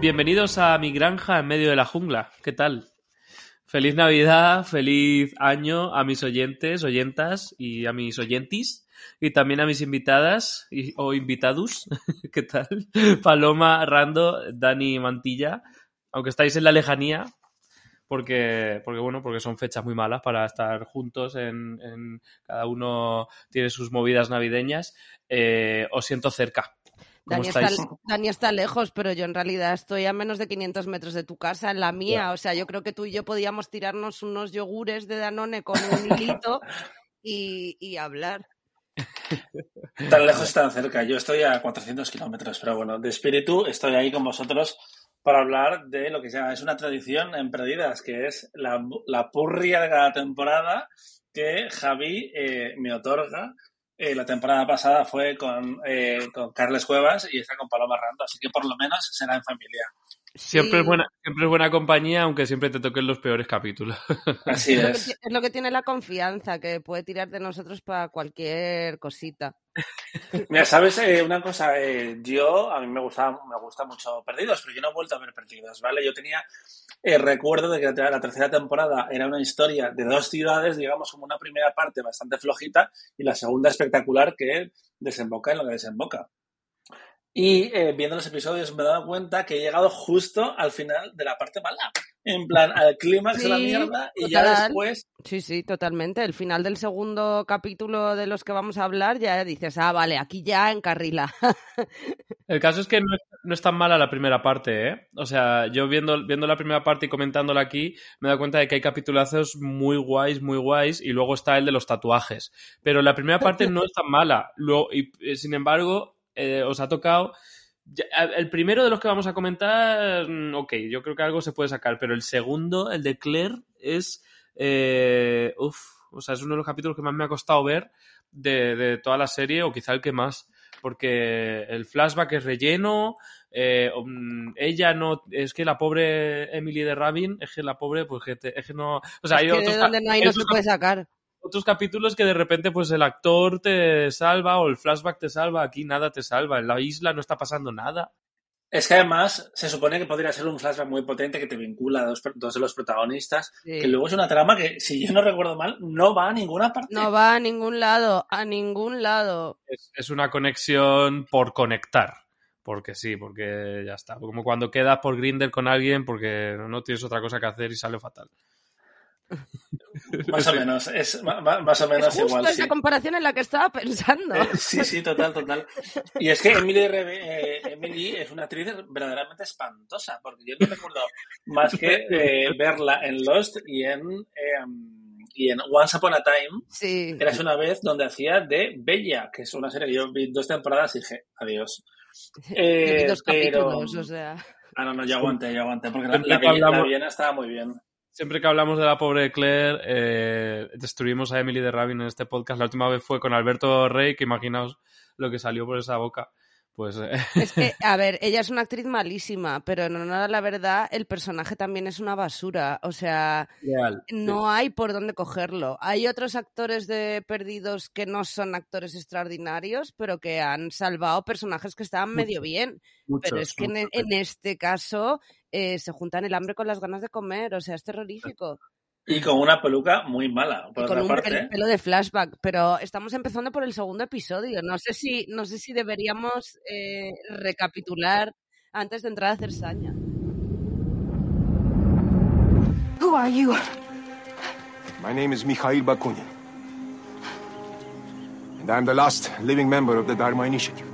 Bienvenidos a mi granja en medio de la jungla. ¿Qué tal? Feliz Navidad, feliz año a mis oyentes, oyentas y a mis oyentis y también a mis invitadas y, o invitados. ¿Qué tal? Paloma, Rando, Dani Mantilla. Aunque estáis en la lejanía, porque, porque bueno, porque son fechas muy malas para estar juntos en, en cada uno tiene sus movidas navideñas. Eh, os siento cerca. ¿Cómo Dani está? Dani está lejos, pero yo en realidad estoy a menos de 500 metros de tu casa, en la mía. O sea, yo creo que tú y yo podíamos tirarnos unos yogures de Danone con un hilito y, y hablar. Tan lejos, tan cerca. Yo estoy a 400 kilómetros, pero bueno, de espíritu estoy ahí con vosotros para hablar de lo que ya es una tradición en Perdidas, que es la, la purria de cada temporada que Javi eh, me otorga. Eh, la temporada pasada fue con, eh, con Carles Cuevas y está con Paloma Rando, así que por lo menos será en familia. Siempre, es Sí, buena, siempre es buena compañía, aunque siempre te toquen los peores capítulos. Así es, lo que, es. es lo que tiene la confianza, que puede tirar de nosotros para cualquier cosita. Mira, ¿sabes eh, una cosa? Eh, yo, a mí me gusta, me gusta mucho Perdidos, pero yo no he vuelto a ver Perdidos, ¿vale? Yo tenía el recuerdo de que la, la tercera temporada era una historia de dos ciudades, digamos, como una primera parte bastante flojita y la segunda espectacular que desemboca en lo que desemboca. Y eh, viendo los episodios me he dado cuenta que he llegado justo al final de la parte mala. En plan, al clímax de la Sí, mierda y ya después Sí, sí, totalmente. El final del segundo capítulo de los que vamos a hablar ya dices, ah, vale, aquí ya encarrila. El caso es que no es, no es tan mala la primera parte, ¿eh? O sea, yo viendo, viendo la primera parte y comentándola aquí, me he dado cuenta de que hay capitulazos muy guays, muy guays, y luego está el de los tatuajes. Pero la primera parte no es tan mala. Luego, y, eh, sin embargo, eh, os ha tocado... El primero de los que vamos a comentar, mm, ok, yo creo que algo se puede sacar, pero el segundo, el de Claire, es... Eh, uf, o sea, es uno de los capítulos que más me ha costado ver de, de toda la serie, o quizá el que más porque el flashback es relleno, eh, um, ella no, es que la pobre Emily de Rabin, es que la pobre, pues que te- es que no, o sea, Es hay que otros, de ca- donde no hay hay no se otros puede sacar. Otros capítulos que de repente pues el actor te salva o el flashback te salva, aquí nada te salva, en la isla no está pasando nada. Es que además se supone que podría ser un flashback muy potente que te vincula a dos, dos de los protagonistas, Sí. que luego es una trama que, si yo no recuerdo mal, no va a ninguna parte. No va a ningún lado, a ningún lado. Es, es una conexión por conectar. Porque sí, porque ya está. Como cuando quedas por Grinder con alguien porque no tienes otra cosa que hacer y sale fatal. Más o menos, es más o Es menos justo igual. esa Sí. comparación en la que estaba pensando. Eh, sí, sí, total, total. Y es que Emily, Rebe- eh, Emily es una actriz verdaderamente espantosa, porque yo no recuerdo más que eh, verla en Lost y en, eh, y en Once Upon a Time, Sí. Eras una vez donde hacía de Bella, que es una serie que yo vi dos temporadas y dije, adiós. Yo vi dos pero... capítulos, o sea. Ah, no, no, yo aguanté, yo aguanté, porque la, la, la hablamos- Viena estaba muy bien. Siempre que hablamos de la pobre Claire, eh, destruimos a Emily de Rabin en este podcast. La última vez fue con Alberto Rey, que imaginaos lo que salió por esa boca. Pues eh, Es que, a ver, ella es una actriz malísima, pero en honor a la verdad, el personaje también es una basura. O sea, real. no hay por dónde cogerlo. Hay otros actores de Perdidos que no son actores extraordinarios, pero que han salvado personajes que estaban medio bien. Muchos, Pero es que en, en este caso eh, se juntan el hambre con las ganas de comer. O sea, es terrorífico. Y con una peluca muy mala, por Y con otra un parte. pel- pelo de flashback, pero estamos empezando por el segundo episodio. No sé si, no sé si deberíamos eh, recapitular antes de entrar a hacer saña. Who are you? My name is Mikhail Bakunin. And I'm the last living member of the Dharma Initiative.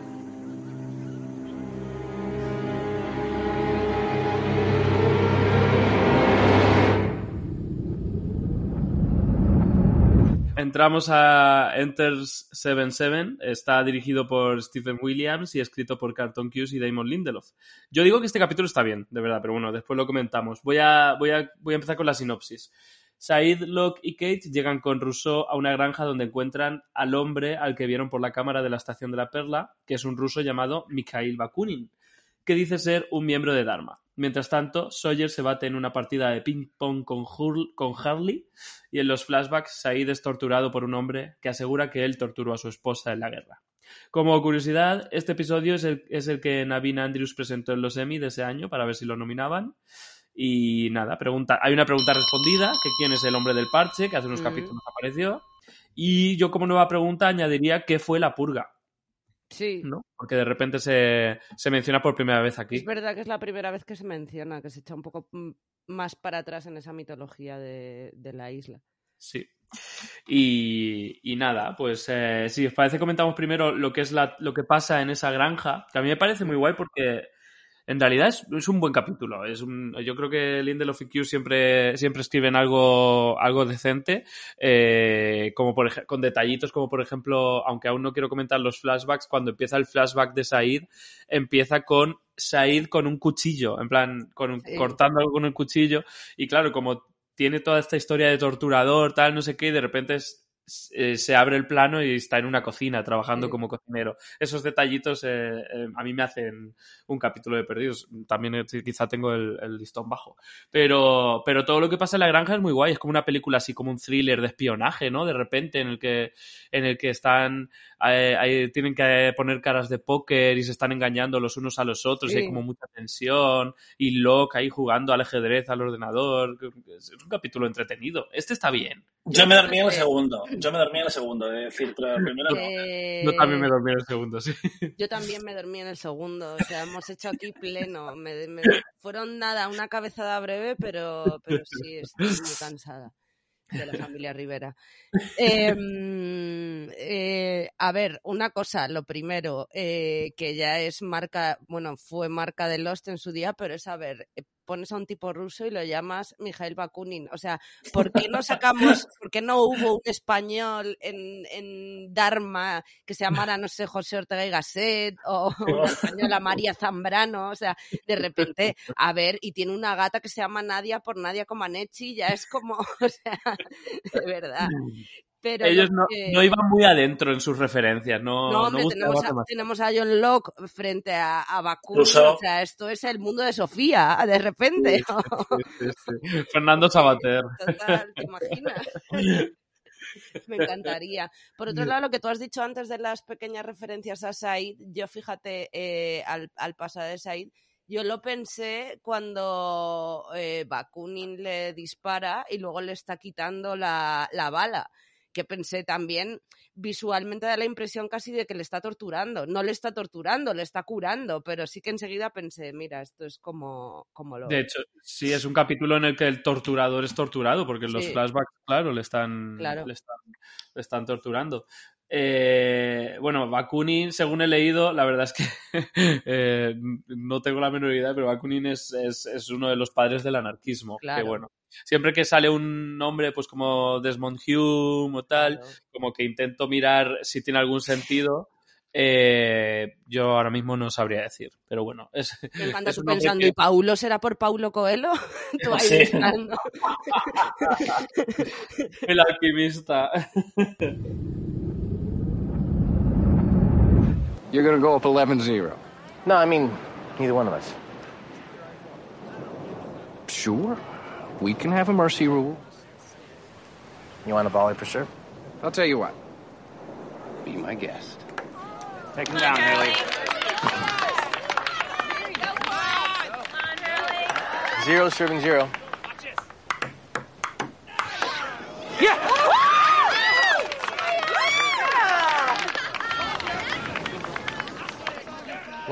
Entramos a Enters 77. Está dirigido por Stephen Williams y escrito por Carlton Cuse y Damon Lindelof. Yo digo que este capítulo está bien, de verdad, pero bueno, después lo comentamos. Voy a, voy a, voy a empezar con la sinopsis. Said, Locke y Kate llegan con Rousseau a una granja donde encuentran al hombre al que vieron por la cámara de la estación de la Perla, que es un ruso llamado Mikhail Bakunin, que dice ser un miembro de Dharma. Mientras tanto, Sawyer se bate en una partida de ping-pong con, con Harley y en los flashbacks Said es torturado por un hombre que asegura que él torturó a su esposa en la guerra. Como curiosidad, este episodio es el, es el que Navin Andrews presentó en los Emmy de ese año para ver si lo nominaban. Y nada, pregunta, hay una pregunta respondida, que quién es el hombre del parche, que hace unos capítulos apareció. Y yo como nueva pregunta añadiría qué fue la purga, Sí. ¿no? Porque de repente se, se menciona por primera vez aquí. Es verdad que es la primera vez que se menciona, que se echa un poco mm, más para atrás en esa mitología de, de la isla. Sí. Y, y nada, pues eh, si os parece comentamos primero lo que es la, lo que pasa en esa granja, que a mí me parece muy guay porque en realidad es, es un buen capítulo. Es un, yo creo que Lindelof y Q siempre, siempre escriben algo, algo decente, eh, como por con detallitos como por ejemplo, aunque aún no quiero comentar los flashbacks, cuando empieza el flashback de Said, empieza con Said con un cuchillo, en plan, con un- Sí. cortando algo con un cuchillo, y claro, como tiene toda esta historia de torturador, tal, no sé qué, y de repente es- eh, se abre el plano y está en una cocina trabajando Sí. como cocinero. Esos detallitos eh, eh, a mí me hacen un capítulo de perdidos. También quizá tengo el, el listón bajo. Pero, pero todo lo que pasa en la granja es muy guay. Es como una película así, como un thriller de espionaje, ¿no? De repente, en el que, en el que están, eh, ahí tienen que poner caras de póker y se están engañando los unos a los otros. Y hay como mucha tensión. Y Locke ahí jugando al ajedrez, al ordenador. Es un capítulo entretenido. Este está bien. Yo me dormí en el fíjate- segundo. Yo me dormí en el segundo, es decir, primero no. Eh, Yo también me dormí en el segundo, sí. Yo también me dormí en el segundo, o sea, hemos hecho aquí pleno. Me, me- fueron nada, una cabezada breve, pero, pero sí, estoy muy cansada de la familia Rivera. Em, eh, a ver, una cosa, lo primero, eh, que ya es marca, bueno, fue marca de Lost en su día, pero es, a ver, eh, pones a un tipo ruso y lo llamas Mijail Bakunin. O sea, ¿por qué no sacamos, por qué no hubo un español en, en Dharma que se llamara, no sé, José Ortega y Gasset o una española María Zambrano? O sea, de repente, a ver, y tiene una gata que se llama Nadia por Nadia Comaneci, ya es como, o sea, de verdad. Pero Ellos lo no, que- no iban muy adentro en sus referencias. No, no, hombre, tenemos, a, tenemos a John Locke frente a, a Bakunin, Russo. o sea, esto es el mundo de Sofía, de repente. Sí, sí, sí. Fernando Sabater. Total, ¿te imaginas? Me encantaría. Por otro lado, lo que tú has dicho antes de las pequeñas referencias a Said, yo fíjate, eh, al, al pasado de Said, yo lo pensé cuando eh, Bakunin le dispara y luego le está quitando la, la bala. Que pensé también, visualmente da la impresión casi de que le está torturando. No le está torturando, le está curando, pero sí que enseguida pensé, mira, esto es como, como lo. De hecho, sí, es un capítulo en el que el torturador es torturado, porque los flashbacks, claro, le están, Claro. le están, le están torturando. Eh, bueno, Bakunin, según he leído, la verdad es que eh, no tengo la menor idea, pero Bakunin es, es, es uno de los padres del anarquismo. Claro. Que bueno, siempre que sale un nombre, pues como Desmond Hume o tal, Claro. como que intento mirar si tiene algún sentido. Eh, yo ahora mismo no sabría decir, pero bueno, es, Me encanta es pensando, que- ¿y Paulo será por Paulo Coelho? tú ahí Sí. buscando. el alquimista. You're gonna go up 11 0. No, I mean, neither one of us. Sure. We can have a mercy rule. You want a volley for sure? I'll tell you what. Be my guest. Take him down, Haley. Zero serving zero.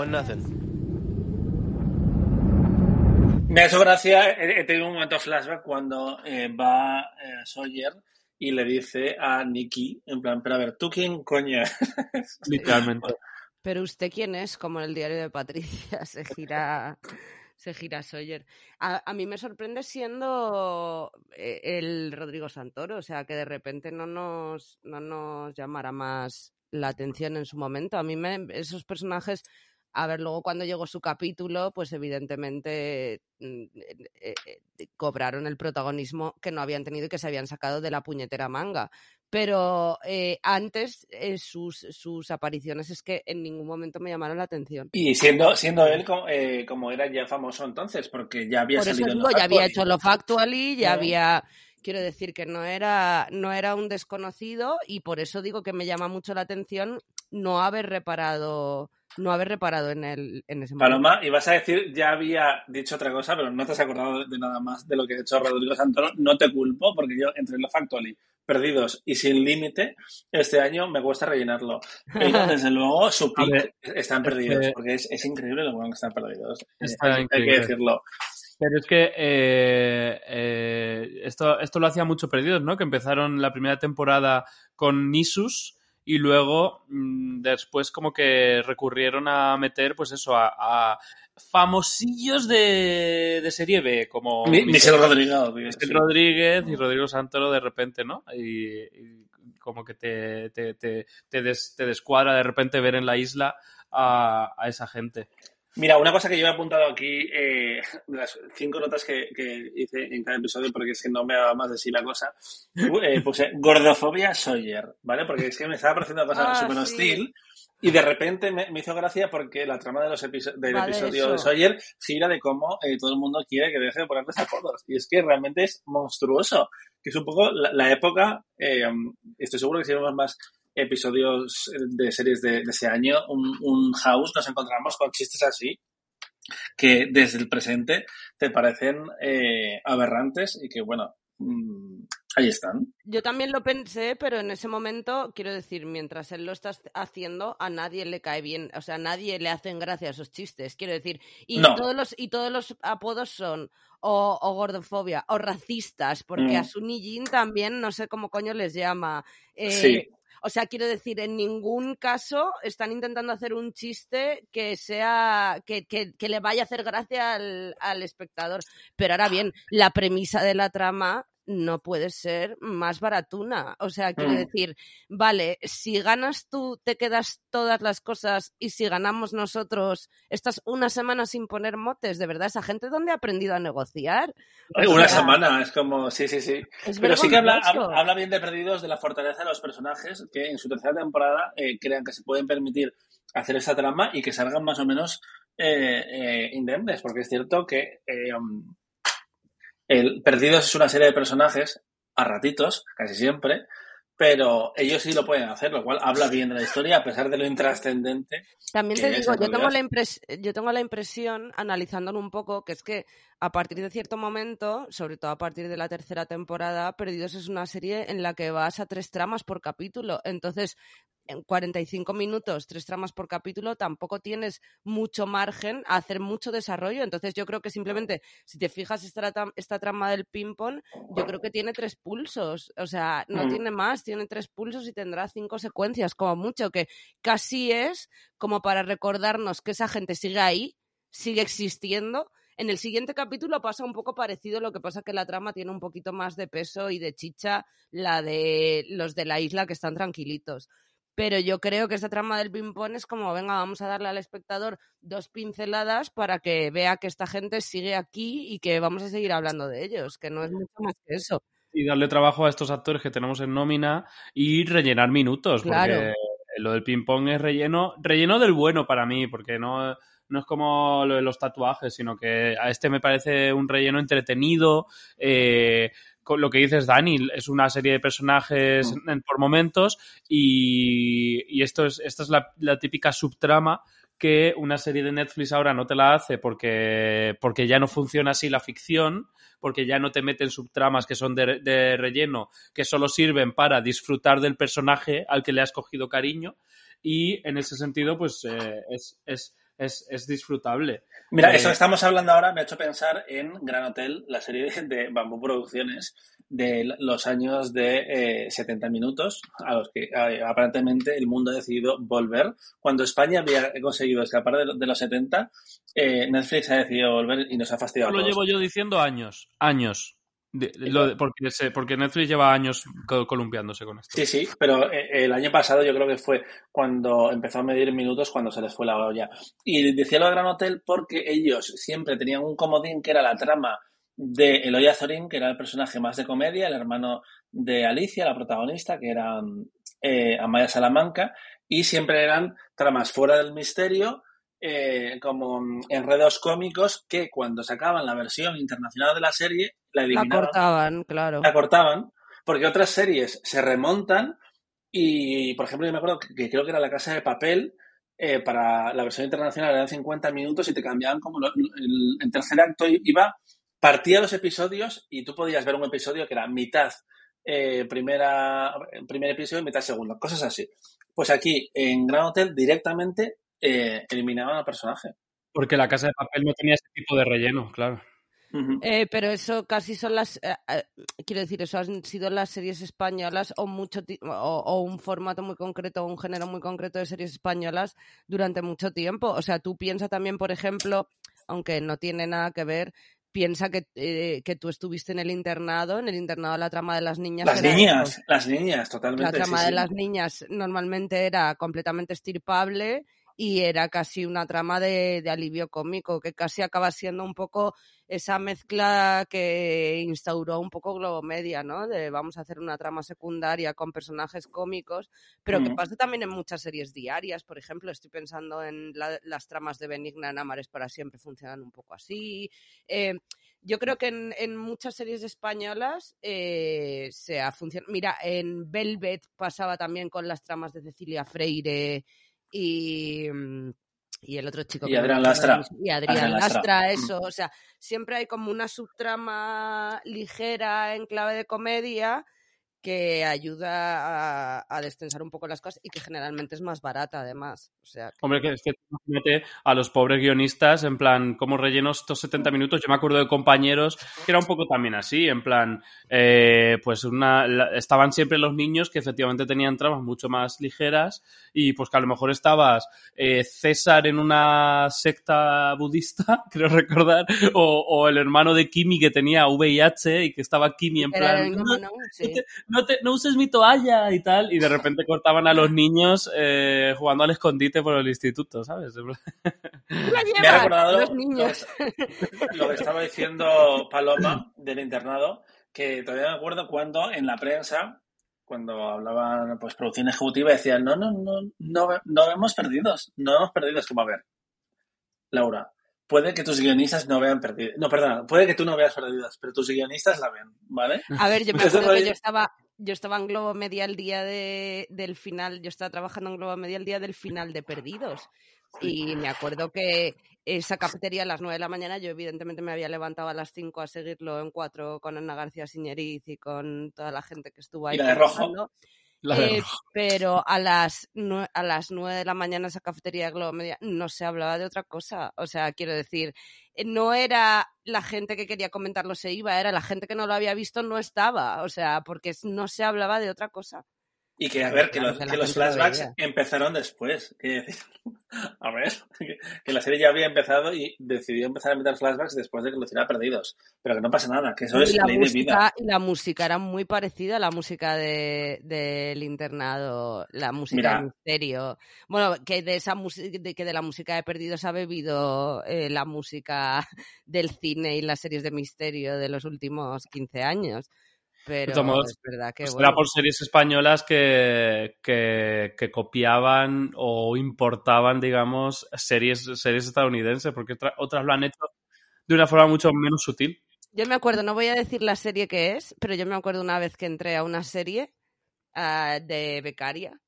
Nothing. Me ha hecho gracia, he, tenido un momento flashback cuando eh, va eh, Sawyer y le dice a Nicky, en plan, pero a ver, ¿tú quién coño? eres?". Literalmente. Pero usted quién es, como en el diario de Patricia, se gira, se gira Sawyer. A, a mí me sorprende siendo eh, el Rodrigo Santoro, o sea, que de repente no nos, no nos llamara más la atención en su momento. A mí me, esos personajes, a ver, luego cuando llegó su capítulo, pues evidentemente mm, eh, eh, cobraron el protagonismo que no habían tenido y que se habían sacado de la puñetera manga. pero eh, antes sus, sus apariciones es que en ningún momento me llamaron la atención. Y siendo, siendo él como, como era ya famoso entonces, porque ya había Por eso salido en digo, ya había hecho lo Factually, ya había... Quiero decir que no era, no era un desconocido y por eso digo que me llama mucho la atención no haber reparado, no haber reparado en el, en ese momento. Paloma, y vas a decir, ya había dicho otra cosa, pero no te has acordado de nada más de lo que ha hecho Rodrigo Santoro. No te culpo, porque yo entre Love Actually, Perdidos y Sin Límite, este año me cuesta rellenarlo. Pero desde luego su pick están perdidos, que- porque es, es increíble lo bueno que están perdidos. Eh, Está hay, hay que decirlo. Pero es que eh, eh, esto, esto lo hacía mucho Perdidos, ¿no? Que empezaron la primera temporada con Nisus y luego mm, después como que recurrieron a meter, pues eso, a, a famosillos de, de serie B, como Mi- Michelle Rodríguez. sí. Rodríguez y Rodrigo Santoro de repente, ¿no? Y, y como que te, te, te, te, des- te descuadra de repente ver en la isla a, a esa gente. Mira, una cosa que yo he apuntado aquí, eh, de las cinco notas que, que hice en cada episodio, porque es que no me daba más de sí la cosa, eh, puse gordofobia Sawyer, ¿vale? Porque es que me estaba pareciendo una cosa Ah, súper sí. hostil y de repente me, me hizo gracia porque la trama de los episo- del Va de episodio de eso. Sawyer gira de cómo eh, todo el mundo quiere que deje de ponerles apodos. Y es que realmente es monstruoso, que es un poco la, la época, eh, estoy seguro que si vemos más episodios de series de, de ese año, un, un house, nos encontramos con chistes así que desde el presente te parecen eh, aberrantes y que, bueno, mm, ahí están. Yo también lo pensé, pero en ese momento, quiero decir, mientras él lo está haciendo, a nadie le cae bien, o sea, a nadie le hacen gracia esos chistes, quiero decir, y No. todos los y todos los apodos son o, o gordofobia o racistas, porque Mm. a Sunny Jin también no sé cómo coño les llama. Eh, Sí. O sea, quiero decir, en ningún caso están intentando hacer un chiste que sea, que, que- que le vaya a hacer gracia al, al espectador. Pero ahora bien, la premisa de la trama no puede ser más baratuna. O sea, quiero Mm. decir, vale, si ganas tú, te quedas todas las cosas y si ganamos nosotros, estás una semana sin poner motes, de verdad, esa gente dónde ha aprendido a negociar. Una sea, semana, es como, sí, sí, sí. Es Pero sí que habla, habla, bien de Perdidos, de la fortaleza de los personajes, que en su tercera temporada eh, crean que se pueden permitir hacer esa trama y que salgan más o menos eh, eh, indemnes, porque es cierto que um, el Perdidos es una serie de personajes a ratitos, casi siempre, pero ellos sí lo pueden hacer, lo cual habla bien de la historia a pesar de lo intrascendente. También te digo, yo tengo, la impres- yo tengo la impresión, analizándolo un poco, que es que a partir de cierto momento, sobre todo a partir de la tercera temporada, Perdidos es una serie en la que vas a tres tramas por capítulo. Entonces, en 45 minutos, tres tramas por capítulo, tampoco tienes mucho margen a hacer mucho desarrollo. Entonces, yo creo que simplemente, si te fijas esta, esta trama del ping-pong, yo creo que tiene tres pulsos. O sea, no Mm. tiene más, tiene tres pulsos y tendrá cinco secuencias, como mucho, que casi es como para recordarnos que esa gente sigue ahí, sigue existiendo. En el siguiente capítulo pasa un poco parecido, lo que pasa que la trama tiene un poquito más de peso y de chicha la de los de la isla que están tranquilitos. Pero yo creo que esta trama del ping-pong es como, venga, vamos a darle al espectador dos pinceladas para que vea que esta gente sigue aquí y que vamos a seguir hablando de ellos, que no es mucho más que eso. y darle trabajo a estos actores que tenemos en nómina y rellenar minutos, Claro. porque lo del ping-pong es relleno, relleno del bueno para mí, porque no, no es como lo de los tatuajes, sino que a este me parece un relleno entretenido, eh, lo que dices, Dani, es una serie de personajes Mm. en- por momentos y, y esto es, esta es la, la típica subtrama que una serie de Netflix ahora no te la hace porque, porque ya no funciona así la ficción, porque ya no te meten subtramas que son de, de relleno, que solo sirven para disfrutar del personaje al que le has cogido cariño y en ese sentido pues eh, es, es, es, es disfrutable. Mira, Eh, eso que estamos hablando ahora me ha hecho pensar en Gran Hotel, la serie de, de Bambú Producciones de los años de eh, 70 minutos, a los que eh, aparentemente el mundo ha decidido volver. Cuando España había conseguido escapar de, lo- de los 70, eh, Netflix ha decidido volver y nos ha fastidiado. Lo todos. llevo yo diciendo años, años. De- lo porque, se- porque Netflix lleva años co- columpiándose con esto. Sí, sí, pero eh, el año pasado yo creo que fue cuando empezó a medir minutos cuando se les fue la olla. Y decía lo de Gran Hotel porque ellos siempre tenían un comodín que era la trama de Eloy Azorín, que era el personaje más de comedia, el hermano de Alicia, la protagonista, que era eh, Amaya Salamanca, y siempre eran tramas fuera del misterio, eh, como enredos cómicos que cuando sacaban la versión internacional de la serie, la La eliminaban. cortaban, claro. la cortaban, porque otras series se remontan y, por ejemplo, yo me acuerdo que, creo que era La Casa de Papel, eh, para la versión internacional eran 50 minutos y te cambiaban como lo- el, el tercer acto iba, partía los episodios y tú podías ver un episodio que era mitad eh, primera, primer episodio y mitad segundo, cosas así. Pues aquí, en Gran Hotel, directamente eh, eliminaban al personaje. Porque la casa de papel no tenía ese tipo de relleno, claro. Eh, pero eso casi son las. eh, eh, quiero decir, eso han sido las series españolas o, mucho o, o un formato muy concreto, o un género muy concreto de series españolas durante mucho tiempo. O sea, tú piensa también, por ejemplo, aunque no tiene nada que ver, piensa que, eh, que tú estuviste en el internado, en el internado la trama de las niñas. Las eso. niñas, las niñas, totalmente. La trama sí, de sí. las niñas normalmente era completamente estirpable y era casi una trama de, de alivio cómico, que casi acaba siendo un poco esa mezcla que instauró un poco Globomedia, ¿no? De vamos a hacer una trama secundaria con personajes cómicos, pero que Ujú. pasa también en muchas series diarias, por ejemplo, estoy pensando en la- las tramas de Benigna en Amares para siempre funcionan un poco así. Eh, yo creo que en, en muchas series españolas eh, se ha funcionado. Mira, en Velvet pasaba también con las tramas de Cecilia Freire y, mm, y el otro chico. Y que Adrián Lastra. mismo. Y Adrián, Adrián Lastra. Lastra, Mm. eso. O sea, siempre hay como una subtrama ligera en clave de comedia que ayuda a, a destensar un poco las cosas y que generalmente es más barata además. O sea, que- Hombre, que es que imagínate a los pobres guionistas, en plan, ¿cómo relleno estos 70 minutos? Yo me acuerdo de compañeros que era un poco también así, en plan, eh, pues una, la- estaban siempre los niños que efectivamente tenían tramas mucho más ligeras y pues que a lo mejor estabas eh, César en una secta budista, creo recordar, o, o el hermano de Kimi que tenía VIH y que estaba Kimi en plan, el- "No, no, sí. No, te- no uses mi toalla y tal, y de repente cortaban a los niños eh, jugando al escondite por el instituto, ¿sabes? La Me ha recordado los lo niños. que, lo que estaba diciendo Paloma del internado, que todavía me acuerdo cuando en la prensa, cuando hablaban pues producción ejecutiva, decían, no, no, no, no, no vemos perdidos, no vemos perdidos, como a ver, Laura, puede que tus guionistas no vean perdidos, no, perdona, puede que tú no veas perdidos, pero tus guionistas la ven, ¿vale? A ver, yo me acuerdo que yo estaba, yo estaba en Globo Media el día de, del final, yo estaba trabajando en Globo Media el día del final de Perdidos. Y me acuerdo que esa cafetería a las 9 de la mañana, yo evidentemente me había levantado a las 5 a seguirlo en cuatro con Ana García Siñeriz y con toda la gente que estuvo ahí. Y la de rojo. La Eh, pero a las, a las 9 de la mañana esa cafetería de Globo Media no se hablaba de otra cosa. O sea, quiero decir, eh, no era la gente que quería comentarlo se iba, era la gente que no lo había visto no estaba. O sea, porque no se hablaba de otra cosa. Y que, a ver, que los, que que los flashbacks empezaron después. decir, a ver, que, que la serie ya había empezado y decidió empezar a meter flashbacks después de que lo hiciera perdidos. Pero que no pasa nada, que eso es y, ley de vida. música, y la música era muy parecida a la música de, del internado, la música Mira. de misterio. Bueno, que de esa música, de que de la música de Perdidos ha bebido eh, la música del cine y las series de misterio de los últimos 15 años. Pero modos, es verdad que Pues bueno. Era por series españolas que, que, que copiaban o importaban, digamos, series, series estadounidenses, porque otra- otras lo han hecho de una forma mucho menos sutil. Yo me acuerdo, no voy a decir la serie que es, pero yo me acuerdo una vez que entré a una serie ah, de becaria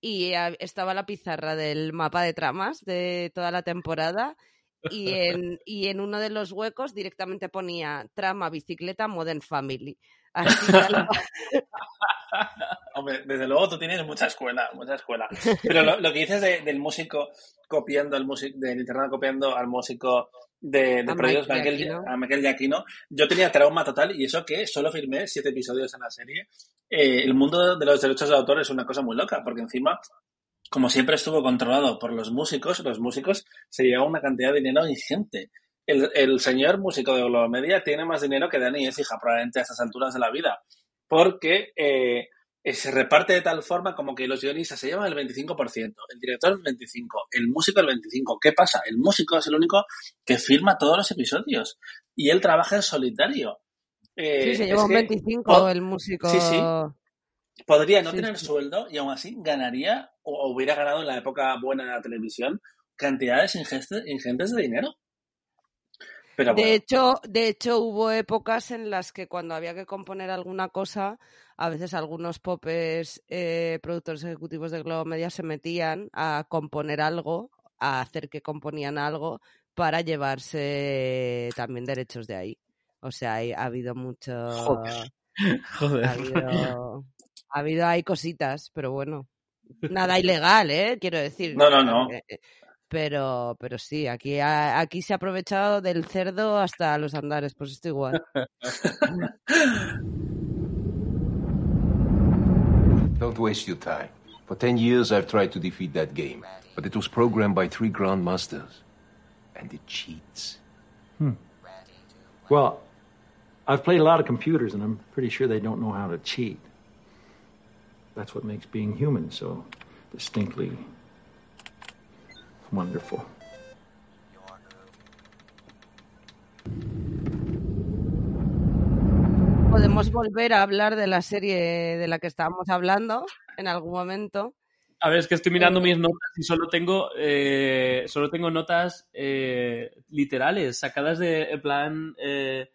y estaba la pizarra del mapa de tramas de toda la temporada y en, y en uno de los huecos directamente ponía trama bicicleta Modern Family. Así. Hombre, desde luego tú tienes mucha escuela, mucha escuela. Pero lo, lo que dices de- del músico copiando al músico, del internado copiando al músico de, de Mike Michael, Giacchino. a Michael Giacchino, yo tenía trauma total y eso que solo firmé siete episodios en la serie. Eh, el mundo de los derechos de autor es una cosa muy loca, porque encima, como siempre estuvo controlado por los músicos, los músicos se llevaban una cantidad de dinero ingente. El, el señor músico de Globomedia tiene más dinero que Dani es hija, probablemente a estas alturas de la vida. Porque eh, eh, se reparte de tal forma como que los guionistas se llevan el 25%, el director el 25%, el músico el 25%. ¿Qué pasa? El músico es el único que firma todos los episodios y él trabaja en solitario. Eh, Sí, se es lleva un que 25 po- el músico. Sí, sí. podría no Sí, tener sí. sueldo y aún así ganaría o, hubiera ganado en la época buena de la televisión cantidades ingentes de dinero. Pero De hecho, de hecho, hubo épocas en las que cuando había que componer alguna cosa, a veces algunos popes eh, productores ejecutivos de Globo Media se metían a componer algo, a hacer que componían algo para llevarse también derechos de ahí. O sea, hay- ha habido mucho, Joder. ha habido, ha habido ahí cositas, pero bueno, nada ilegal, ¿eh? Quiero decir. No, no, no. Eh, eh, Pero, pero sí, aquí, ha- aquí se ha aprovechado del cerdo hasta los andares, pues esto igual. Don't waste your time. For ten years, I've tried to defeat that game, but it was programmed by three grandmasters, and it cheats. Well, I've played a lot of computers, and I'm pretty sure they don't know how to cheat. That's what makes being human so distinctly wonderful. Podemos volver a hablar de la serie de la que estábamos hablando en algún momento. A ver, es que estoy mirando Eh, mis notas y solo tengo, eh, solo tengo notas eh, literales, sacadas de, en plan, eh,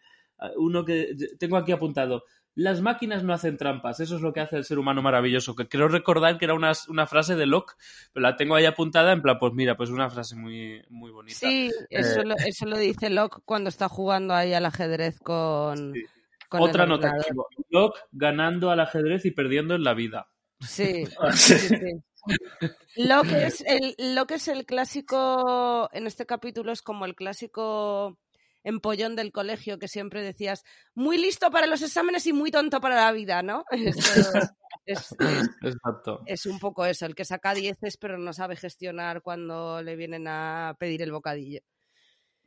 uno que tengo aquí apuntado. Las máquinas no hacen trampas, eso es lo que hace el ser humano maravilloso, que creo recordar que era una, una frase de Locke, pero la tengo ahí apuntada en plan, pues mira, pues una frase muy, muy bonita. Sí, eso, lo, eso lo dice Locke cuando está jugando ahí al ajedrez con, Sí. con el Otra nota. Locke ganando al ajedrez y perdiendo en la vida. Sí, sí, sí. Lo que es el, lo que es el clásico, en este capítulo es como el clásico empollón del colegio que siempre decías, muy listo para los exámenes y muy tonto para la vida, ¿no? Esto es, es- Exacto. es un poco eso, el que saca dieces pero no sabe gestionar cuando le vienen a pedir el bocadillo.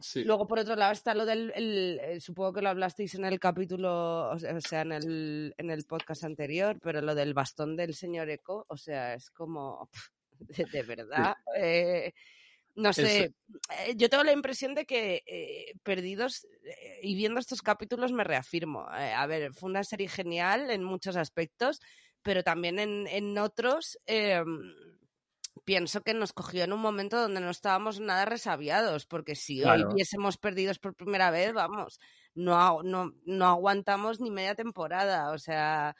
Sí. Luego, por otro lado, está lo del. el- eh, supongo que lo hablasteis en el capítulo, o sea, en, el, en el podcast anterior, pero lo del bastón del señor Eco, o sea, es como. De, de verdad. eh, no sé. eh, Yo tengo la impresión de que eh, Perdidos, eh, y viendo estos capítulos, me reafirmo. Eh, a ver, fue una serie genial en muchos aspectos, pero también en, en otros. pienso que nos cogió en un momento donde no estábamos nada resabiados, porque si Claro. hoy viésemos perdidos por primera vez, vamos, no, no, no aguantamos ni media temporada, o sea...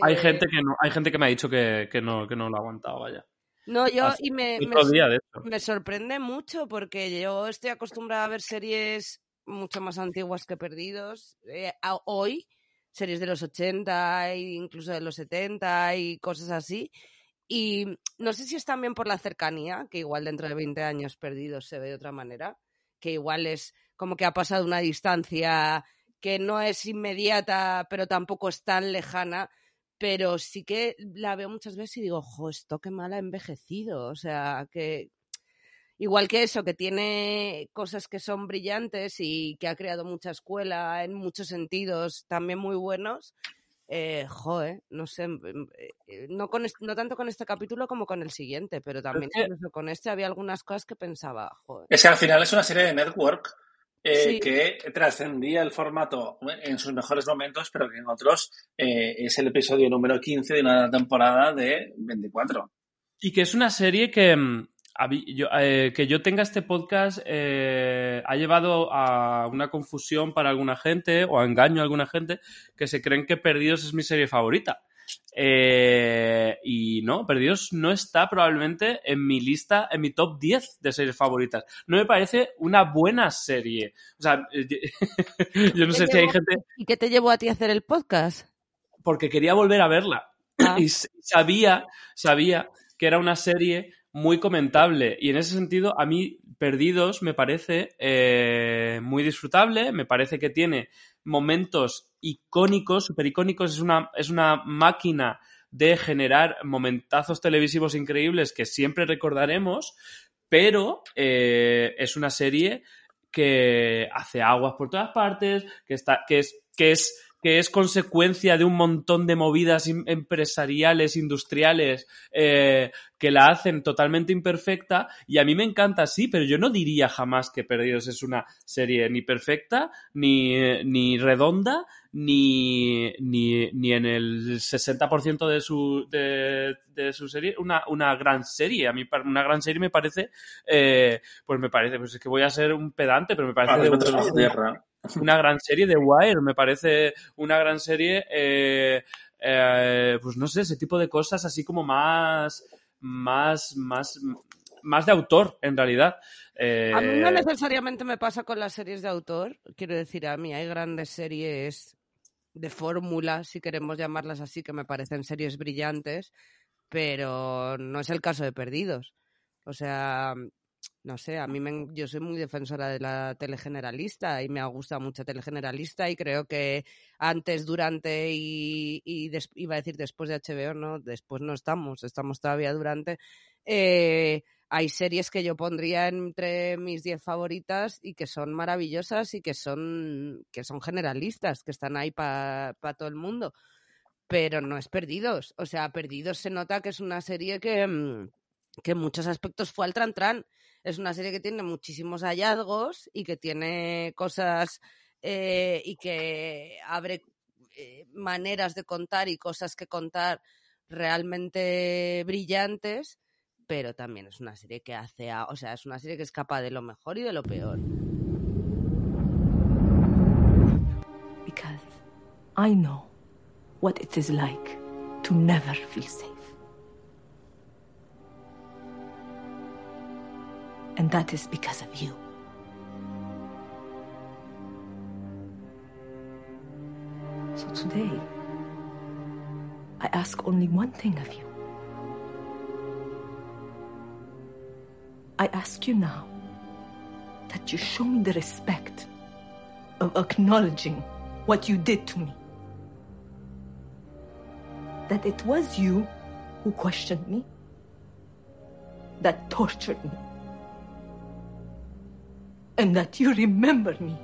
Hay gente que no, hay gente que me ha dicho que, que no, que no lo ha aguantado, vaya. No, yo, hace- y me, me, sorprende mucho porque yo estoy acostumbrada a ver series mucho más antiguas que Perdidos. eh, hoy, series de los 80 e incluso de los 70 y cosas así. Y no sé si es también por la cercanía, que igual dentro de 20 años Perdidos se ve de otra manera, que igual es como que ha pasado una distancia que no es inmediata, pero tampoco es tan lejana, pero sí que la veo muchas veces y digo, ojo, esto qué mal ha envejecido. O sea, que igual que eso, que tiene cosas que son brillantes y que ha creado mucha escuela en muchos sentidos también muy buenos. Eh, joe, no sé, mm, eh, no, con no tanto con este capítulo como con el siguiente, pero también incluso con este había algunas cosas que pensaba, joder. Es que al final es una serie de network eh, Sí. que trascendía el formato en sus mejores momentos, pero que en otros eh, es el episodio número 15 de una temporada de 24. Y que es una serie que, mm, yo, eh, que yo tenga este podcast eh, ha llevado a una confusión para alguna gente o a engaño a alguna gente que se creen que Perdidos es mi serie favorita. Eh, y no, Perdidos no está probablemente en mi lista, en mi top 10 de series favoritas. No me parece una buena serie. O sea, eh, yo no sé si hay gente ¿Y qué te llevó a ti a hacer el podcast? porque quería volver a verla. Ah. Y sabía, sabía que era una serie muy comentable. Y en ese sentido, a mí, Perdidos me parece eh, muy disfrutable, me parece que tiene momentos icónicos, super icónicos, es una, es una máquina de generar momentazos televisivos increíbles que siempre recordaremos, pero eh, es una serie que hace aguas por todas partes, que está, que es, que es que es consecuencia de un montón de movidas em- empresariales, industriales, eh, que la hacen totalmente imperfecta. Y a mí me encanta, sí, pero yo no diría jamás que Perdidos es una serie ni perfecta, ni, ni redonda, ni, ni, ni en el 60% de su, de, de su serie una, una gran serie. A mí una gran serie me parece, eh, pues me parece, pues es que voy a ser un pedante, pero me parece de una-. Una gran serie de Wire, me parece una gran serie, eh, eh, pues no sé, ese tipo de cosas así como más, más, más, más de autor, en realidad. Eh, A mí no necesariamente me pasa con las series de autor. Quiero decir, a mí hay grandes series de fórmula, si queremos llamarlas así, que me parecen series brillantes, pero no es el caso de Perdidos. O sea, no sé, a mí me, yo soy muy defensora de la telegeneralista y me ha gustado mucho telegeneralista y creo que antes, durante y, iba a decir después de HBO, no, después no estamos, estamos todavía durante. eh, hay series que yo pondría entre mis 10 favoritas y que son maravillosas y que son, que son generalistas, que están ahí para todo el mundo. Pero no es Perdidos. O sea, Perdidos se nota que es una serie que, mm, que en muchos aspectos fue al tran tran. Es una serie que tiene muchísimos hallazgos y que tiene cosas eh, y que abre eh, maneras de contar y cosas que contar realmente brillantes, pero también es una serie que hace, a- o sea, es una serie que es capaz de lo mejor y de lo peor. Because I know what it is like to never. And that is because of you. So today, I ask only one thing of you. I ask you now that you show me the respect of acknowledging what you did to me. That it was you who questioned me, that tortured me, and that you remember me.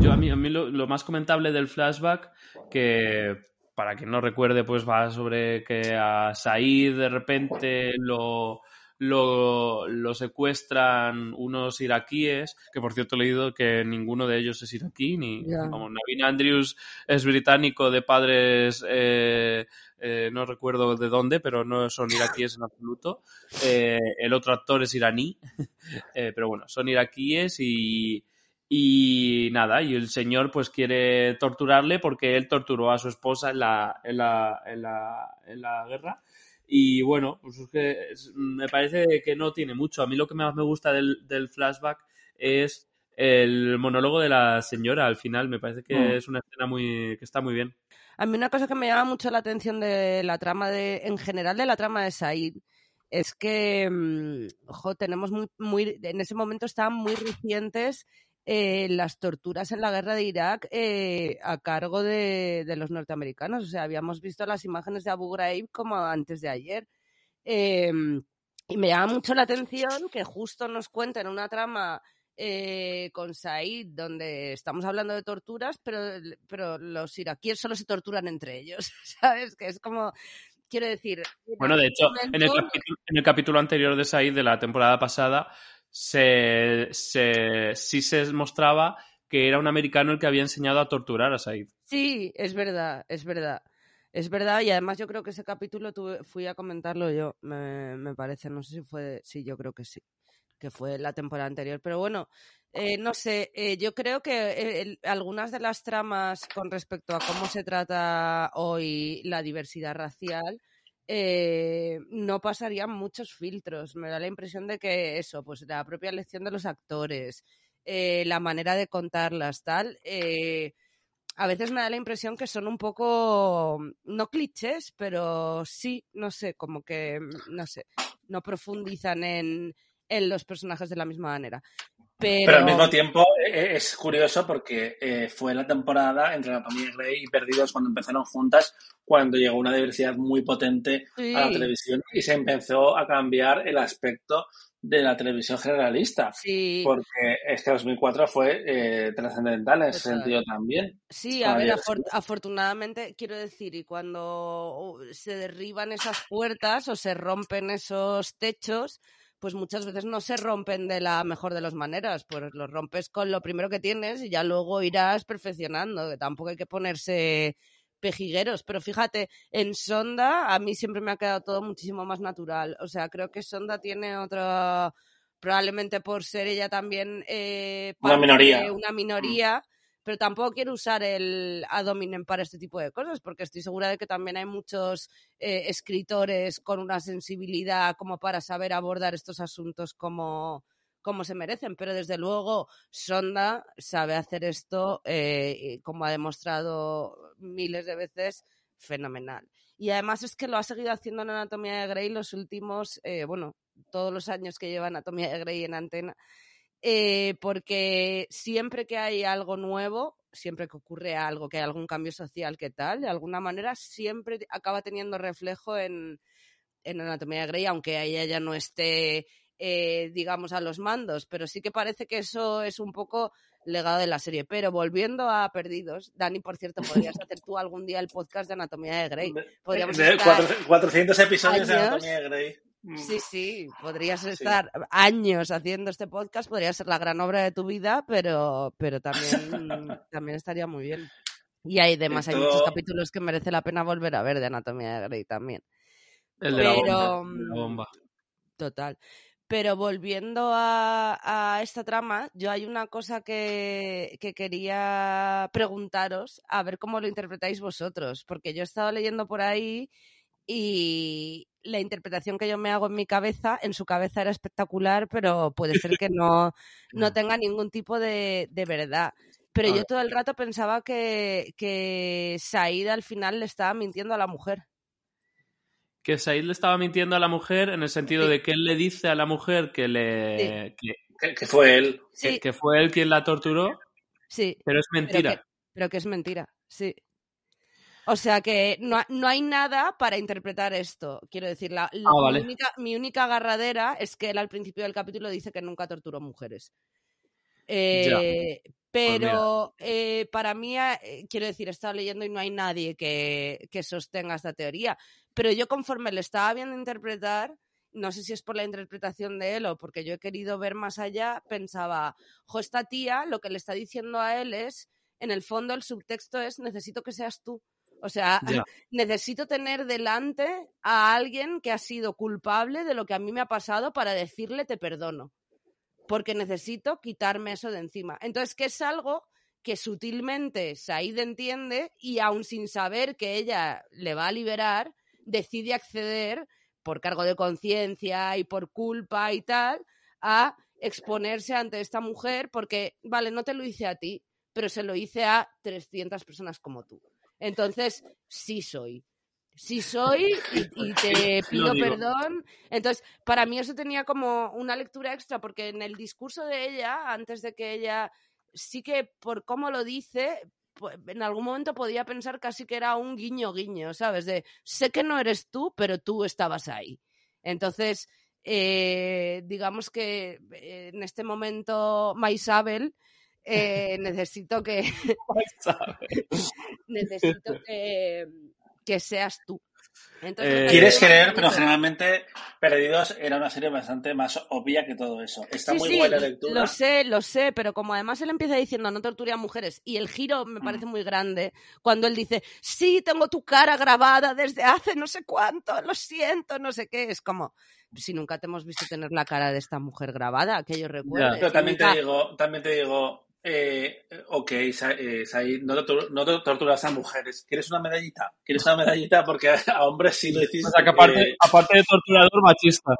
Yo a mí, a mí lo, lo más comentable del flashback, que para quien no recuerde, pues va sobre que a Said de repente lo, lo, lo secuestran unos iraquíes, que por cierto he leído que ninguno de ellos es iraquí, ni vamos, Navin Andrews es británico de padres, eh, eh, no recuerdo de dónde, pero no son iraquíes en absoluto. Eh, el otro actor es iraní, eh, pero bueno, son iraquíes y, y nada, y el señor pues quiere torturarle porque él torturó a su esposa en la, en la, en la, en la guerra. Y bueno, pues es que es- me parece que no tiene mucho. A mí lo que más me gusta del, del flashback es el monólogo de la señora al final. Me parece que Mm. es una escena muy que está muy bien. A mí una cosa que me llama mucho la atención de la trama de, en general de la trama de Said, es que, mm, ojo, tenemos muy, muy, en ese momento estaban muy recientes eh, las torturas en la guerra de Irak eh, a cargo de, de los norteamericanos. O sea, habíamos visto las imágenes de Abu Ghraib como antes de ayer. Eh, y me llama mucho la atención que justo nos cuenten una trama eh, con Said, donde estamos hablando de torturas, pero, pero los iraquíes solo se torturan entre ellos, ¿sabes? Que es como, quiero decir... en Bueno, de hecho, en el, momento- capítulo, en el capítulo anterior de Said de la temporada pasada, se, se, sí se mostraba que era un americano el que había enseñado a torturar a Said. Sí, es verdad, es verdad. Es verdad, y además yo creo que ese capítulo tuve, fui a comentarlo yo, me, me parece, no sé si fue, sí, yo creo que sí, que fue la temporada anterior, pero bueno, eh, no sé, eh, yo creo que eh, algunas de las tramas con respecto a cómo se trata hoy la diversidad racial eh, no pasarían muchos filtros. Me da la impresión de que eso, pues la propia elección de los actores, eh, la manera de contarlas, tal, eh, a veces me da la impresión que son un poco, no clichés, pero sí, no sé, como que, no sé, no profundizan en, en los personajes de la misma manera. Pero, Pero al mismo tiempo eh, es curioso porque eh, fue la temporada entre Anatomía Grey y Perdidos cuando empezaron juntas, cuando llegó una diversidad muy potente Sí. a la televisión y se empezó a cambiar el aspecto de la televisión generalista. Sí. Porque es que 2004 fue eh, trascendental en ese sentido también. Sí, a ver, afor- afortunadamente, quiero decir, y cuando uh, se derriban esas puertas o se rompen esos techos, pues muchas veces no se rompen de la mejor de las maneras, pues los rompes con lo primero que tienes y ya luego irás perfeccionando, que tampoco hay que ponerse pejigueros, pero fíjate, en Sonda a mí siempre me ha quedado todo muchísimo más natural, o sea, creo que Sonda tiene otra, probablemente por ser ella también eh, Una minoría. de una minoría, pero tampoco quiero usar el ad hominem para este tipo de cosas, porque estoy segura de que también hay muchos eh, escritores con una sensibilidad como para saber abordar estos asuntos como, como se merecen, pero desde luego Sonda sabe hacer esto, eh, como ha demostrado miles de veces, fenomenal. Y además es que lo ha seguido haciendo en Anatomía de Grey los últimos, eh, bueno, todos los años que lleva Anatomía de Grey en antena, eh, porque siempre que hay algo nuevo, siempre que ocurre algo, que hay algún cambio social, que tal, de alguna manera siempre acaba teniendo reflejo en, en Anatomía de Grey, aunque ella ya no esté, eh, digamos, a los mandos, pero sí que parece que eso es un poco legado de la serie. Pero volviendo a Perdidos, Dani, por cierto, podrías hacer tú algún día el podcast de Anatomía de Grey. Podríamos De estar 400 400 episodios de. Anatomía de Grey. Mm. Sí, sí, podrías estar años haciendo este podcast, podría ser la gran obra de tu vida, pero, pero también, también estaría muy bien. Y hay demás, hay muchos capítulos que merece la pena volver a ver de Anatomía de Grey también. El de la bomba. el de la bomba. Total. Pero volviendo a, a esta trama, yo hay una cosa que, que quería preguntaros, a ver cómo lo interpretáis vosotros, porque yo he estado leyendo por ahí y la interpretación que yo me hago en mi cabeza, en su cabeza era espectacular, pero puede ser que no, no tenga ningún tipo de, de verdad. Pero A yo todo el rato pensaba que, que Said al final le estaba mintiendo a la mujer. Que Said le estaba mintiendo a la mujer en el sentido Sí. de que él le dice a la mujer que le que, Que, que fue él. Sí, que- que fue él quien la torturó, sí. pero es Pero mentira. que, pero que es mentira, sí. O sea que no, no hay nada para interpretar esto. Quiero decir, la, la- Ah, mi, única, mi única agarradera es que él al principio del capítulo dice que nunca torturó mujeres. Eh, pero eh, para mí, eh, quiero decir, he estado leyendo y no hay nadie que, que sostenga esta teoría. Pero yo conforme le estaba viendo interpretar, no sé si es por la interpretación de él o porque yo he querido ver más allá, pensaba, jo, esta tía lo que le está diciendo a él es, en el fondo el subtexto es, necesito que seas tú. O sea, necesito tener delante a alguien que ha sido culpable de lo que a mí me ha pasado para decirle te perdono. Porque necesito quitarme eso de encima. Entonces, que es algo que sutilmente Said entiende y aun sin saber que ella le va a liberar, decide acceder por cargo de conciencia y por culpa y tal, a exponerse ante esta mujer porque, vale, no te lo hice a ti, pero se lo hice a 300 personas como tú. Entonces, sí soy. Sí soy y, y te pido perdón. Entonces, para mí eso tenía como una lectura extra, porque en el discurso de ella, antes de que ella, sí que por cómo lo dice, pu- en algún momento podía pensar casi que era un guiño guiño, ¿sabes? De, sé que no eres tú, pero tú estabas ahí. Entonces, eh, digamos que eh, en este momento, Maisabel, eh, necesito que necesito que, que seas tú. Entonces, Eh, Quieres creer, pero generalmente Perdidos era una serie bastante más obvia que todo eso. Está Sí, muy sí, buena lectura. Lo sé, lo sé, pero como además él empieza diciendo no torture a mujeres y el giro me parece muy grande cuando él dice sí, tengo tu cara grabada desde hace no sé cuánto, lo siento, no sé qué, es como si nunca te hemos visto tener la cara de esta mujer grabada, que yo recuerdo. Pero también te digo, también te digo, eh, ok, eh, Said, no, tortu- no te torturas a mujeres. ¿Quieres una medallita? ¿Quieres una medallita? Porque a hombres sí lo hiciste. O sea, que aparte, eh, aparte de torturador, machista.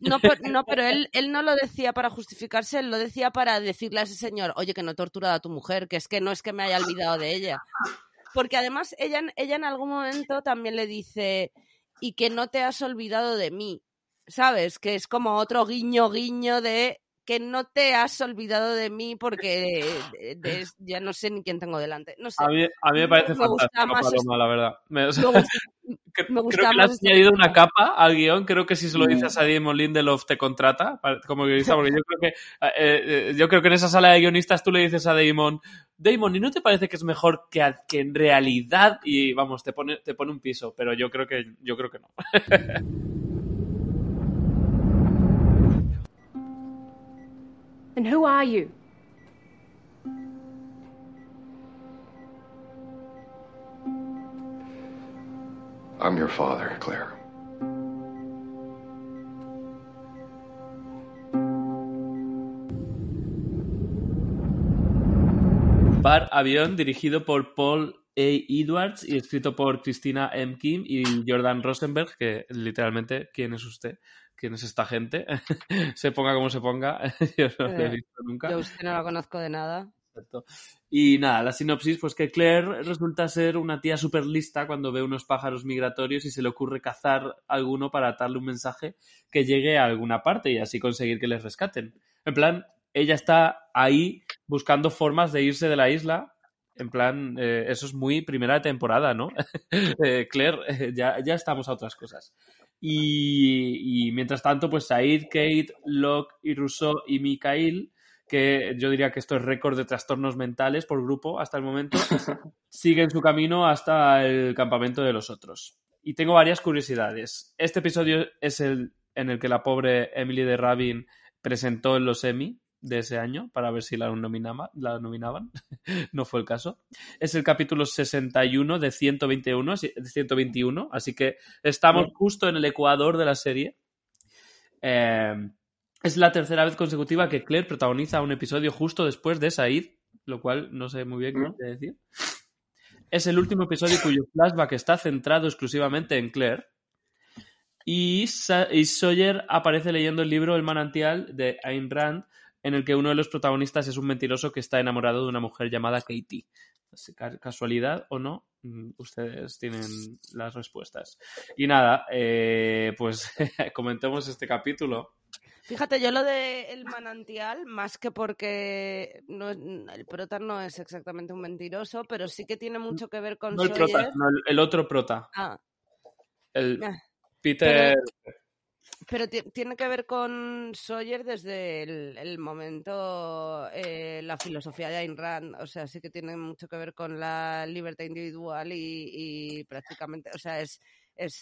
No, pero, no, pero él, él no lo decía para justificarse, él lo decía para decirle a ese señor, oye, que no he torturado a tu mujer, que es que no es que me haya olvidado de ella. Porque además ella en algún momento también le dice, y que no te has olvidado de mí, ¿sabes? Que es como otro guiño, guiño de que no te has olvidado de mí porque de- de- ya no sé ni quién tengo delante. No sé. A mí, a mí me parece Me gusta fantástico, más Paloma, la verdad. Me- o sea, Luego, Cre- Me Creo que le has añadido una capa al guion. Creo que si se lo Mm. dices a Damon Lindelof te contrata como guionista, porque yo creo que eh, eh, yo creo que en esa sala de guionistas tú le dices a Damon, Damon, ¿y no te parece que es mejor que, a- que en realidad? Y vamos, te pone, te pone un piso, pero yo creo que yo creo que no. And who are you? I'm your father, Claire. Bar Avión, dirigido por Paul A. Edwards y escrito por Christina M. Kim y Jordan Rosenberg, que literalmente, ¿quién es usted? ¿Quién es esta gente? se ponga como se ponga, yo no lo he Eh, visto nunca. Yo usted no la conozco de nada. Exacto. Y nada, la sinopsis, pues que Claire resulta ser una tía súper lista cuando ve unos pájaros migratorios y se le ocurre cazar alguno para atarle un mensaje que llegue a alguna parte y así conseguir que les rescaten. En plan, ella está ahí buscando formas de irse de la isla. En plan, eh, eso es muy primera temporada, ¿no? Eh, Claire, ya, ya estamos a otras cosas. Y, y mientras tanto, pues Said, Kate, Locke y Rousseau y Mikhail que yo diría que esto es récord de trastornos mentales por grupo hasta el momento, siguen su camino hasta el campamento de los otros. Y tengo varias curiosidades. Este episodio es el en el que la pobre Emily de Rabin presentó en los Emmy de ese año para ver si la, nominaba, la nominaban. no fue el caso. Es el capítulo 61 de 121, así- de 121 así que estamos justo en el ecuador de la serie. Eh, es la tercera vez consecutiva que Claire protagoniza un episodio justo después de Said, lo cual no sé muy bien qué quiere decir. Es el último episodio cuyo flashback está centrado exclusivamente en Claire. Y, Sa- y Sawyer aparece leyendo el libro El manantial de Ayn Rand, en el que uno de los protagonistas es un mentiroso que está enamorado de una mujer llamada Katie. ¿Casualidad o no? Mm, Ustedes tienen las respuestas. Y nada, eh, pues comentemos este capítulo. Fíjate, yo lo de el manantial, más que porque no el prota no es exactamente un mentiroso, pero sí que tiene mucho que ver con No el prota, no, el, el otro prota. Ah, El Ah, Peter. pero ti- tiene que ver con Sawyer desde el, momento, eh, la filosofía de Ayn Rand, o sea, sí que tiene mucho que ver con la libertad individual y, prácticamente, o sea, es,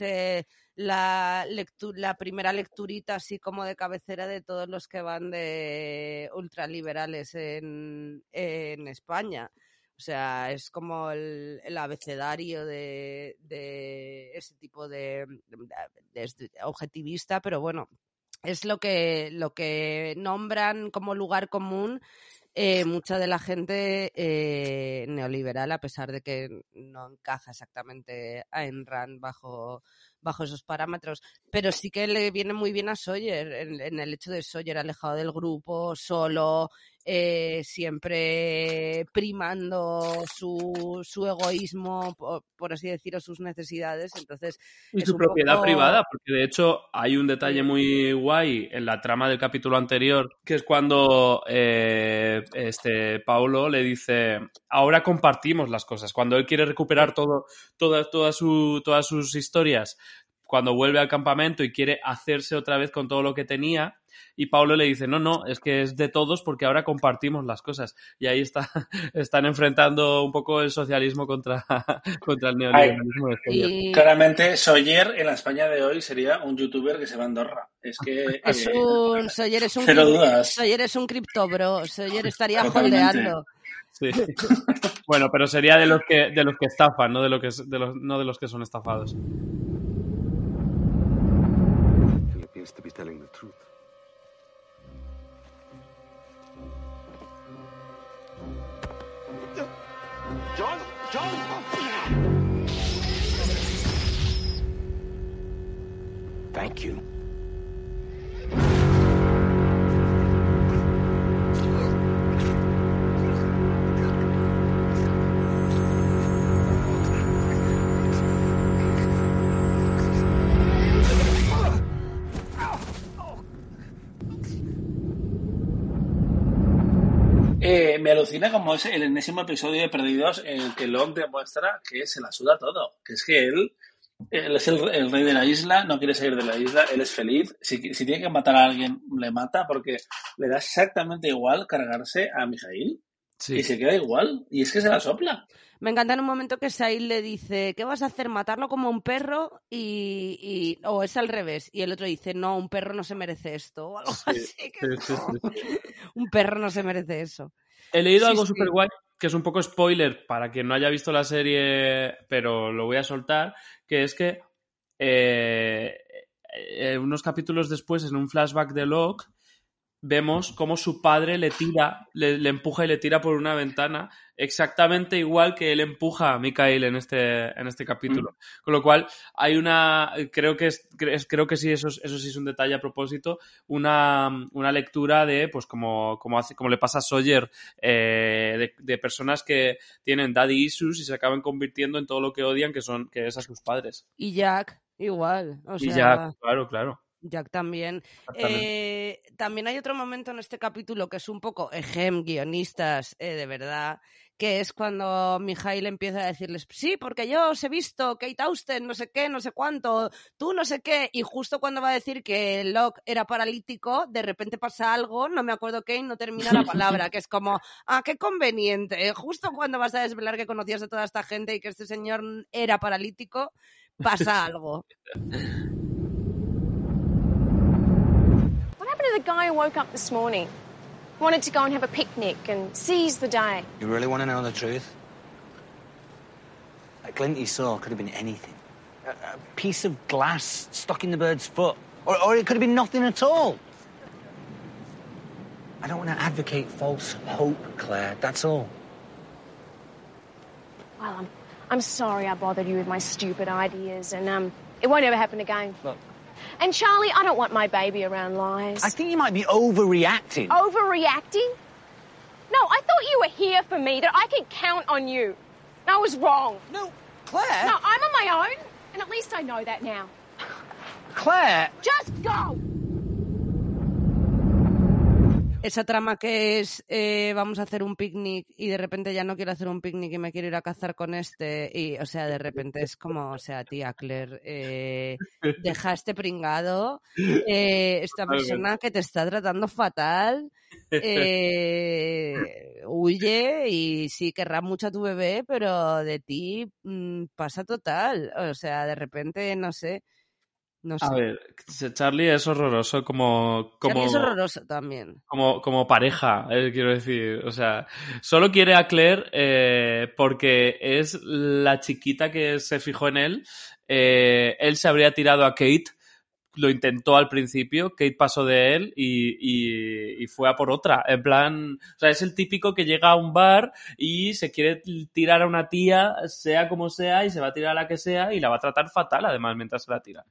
eh, la, la primera lecturita así como de cabecera de todos los que van de ultraliberales en España. O sea, es como el, abecedario de, ese tipo de, objetivista, pero bueno, es lo que, lo que nombran como lugar común eh, mucha de la gente eh, neoliberal, a pesar de que no encaja exactamente a Ayn Rand bajo, bajo esos parámetros. Pero sí que le viene muy bien a Sawyer, en el hecho de Sawyer alejado del grupo, solo, eh, siempre primando su, su egoísmo, por, por así decirlo, sus necesidades. Entonces, Y es su propiedad poco- privada, porque de hecho hay un detalle muy guay en la trama del capítulo anterior, que es cuando eh, este Paulo le dice, ahora compartimos las cosas, cuando él quiere recuperar todo, toda, toda su, todas sus historias, cuando vuelve al campamento y quiere hacerse otra vez con todo lo que tenía, y Paulo le dice, no, no, es que es de todos porque ahora compartimos las cosas. Y ahí está, están enfrentando un poco el socialismo contra, contra el neoliberalismo de Sawyer. y Claramente, Sawyer en la España de hoy sería un youtuber que se va a Andorra. Es que. Es eh, un, Sawyer es un, cero dudas. Sawyer es un criptobro. Sawyer estaría holdeando. Sí. bueno, pero sería de los que de los que estafan, no de los que de los, no de los que son estafados. He appears to be telling the truth. John? John? Thank you. Eh, me alucina como es el enésimo episodio de Perdidos en el que Locke demuestra que se la suda todo. Que es que él es el, el rey de la isla, no quiere salir de la isla, él es feliz. Si, si tiene que matar a alguien, le mata porque le da exactamente igual cargarse a Mijail. Sí. Y se queda igual. Y es que se la sopla. Me encanta en un momento que Sail le dice, ¿qué vas a hacer? ¿Matarlo como un perro? Y, y- o es al revés. Y el otro dice, no, un perro no se merece esto. O algo así. que Sí, es sí, como, sí. un perro no se merece eso. He leído Sí, algo sí. súper guay, que es un poco spoiler para quien no haya visto la serie, pero lo voy a soltar, que es que eh, eh, unos capítulos después, en un flashback de Locke, vemos cómo su padre le tira, le, le empuja y le tira por una ventana, exactamente igual que él empuja a Mikael en este, en este capítulo. Con lo cual, hay una, creo que es, cre- es- creo que sí, eso, es- eso sí es un detalle a propósito, una, una lectura de, pues como, como, hace, como le pasa a Sawyer, eh, de, de personas que tienen daddy issues y se acaban convirtiendo en todo lo que odian, que son, que es a sus padres. Y Jack, igual. O y ya, claro, claro. Jack también. Eh, también hay otro momento en este capítulo que es un poco ejem, guionistas, eh, de verdad, que es cuando Mijail empieza a decirles, sí, porque yo os he visto, Kate Austen, no sé qué, no sé cuánto, tú no sé qué, y justo cuando va a decir que Locke era paralítico, de repente pasa algo, no me acuerdo qué, y no termina la palabra, que es como, ah, qué conveniente, justo cuando vas a desvelar que conocías a toda esta gente y que este señor era paralítico, pasa algo. To the guy who woke up this morning? Wanted to go and have a picnic and seize the day. You really want to know the truth? That glint you saw could have been anything. A, a piece of glass stuck in the bird's foot. Or, or it could have been nothing at all. I don't want to advocate false hope, Claire. That's all. Well, I'm, I'm sorry I bothered you with my stupid ideas, and um, it won't ever happen again. Look. And Charlie, I don't want my baby around lies. I think you might be overreacting. Overreacting? No, I thought you were here for me, that I could count on you. I was wrong. No, Claire. No, I'm on my own, and at least I know that now. Claire. Just go! Esa trama que es eh, vamos a hacer un picnic y de repente ya no quiero hacer un picnic y me quiero ir a cazar con este y o sea de repente es como o sea tía Claire eh, deja este pringado eh, esta persona que te está tratando fatal eh, huye y sí querrá mucho a tu bebé pero de ti mm, pasa total. O sea de repente no sé no sé A ver, Charlie es horroroso como, como, Charlie es horroroso también como, como pareja, eh, quiero decir. O sea, solo quiere a Claire eh, porque es la chiquita que se fijó en él. Eh, él se habría tirado a Kate, lo intentó al principio, Kate pasó de él y, y, y fue a por otra. En plan, o sea, es el típico que llega a un bar y se quiere tirar a una tía, sea como sea, y se va a tirar a la que sea y la va a tratar fatal además mientras se la tira.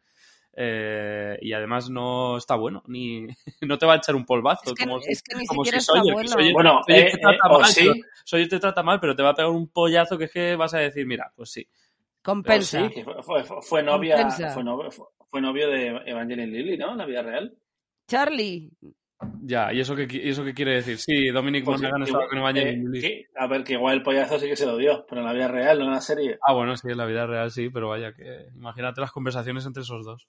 Eh, y además no está bueno, ni no te va a echar un polvazo. Es que- como es que ni como siquiera si está Sawyer, bueno. Sawyer- Bueno, Sawyer eh, te trata eh, o mal, sí. pero- Sawyer te trata mal, pero te va a pegar un pollazo que es que vas a decir, mira, pues sí. compensa Sí, que fue, fue- fue- fue novia, Compensa. fue novio, fue, fue novio de Evangeline Lilly, ¿no? En la vida real. Charlie Ya, ¿y eso qué, y eso qué quiere decir? Sí, Dominic Pues, Monaghan que- estaba con Evangeline eh, Lilly. a ver, que igual el pollazo sí que se lo dio, pero en la vida real, no en la serie. Ah, bueno, sí, en la vida real sí, pero vaya que imagínate las conversaciones entre esos dos.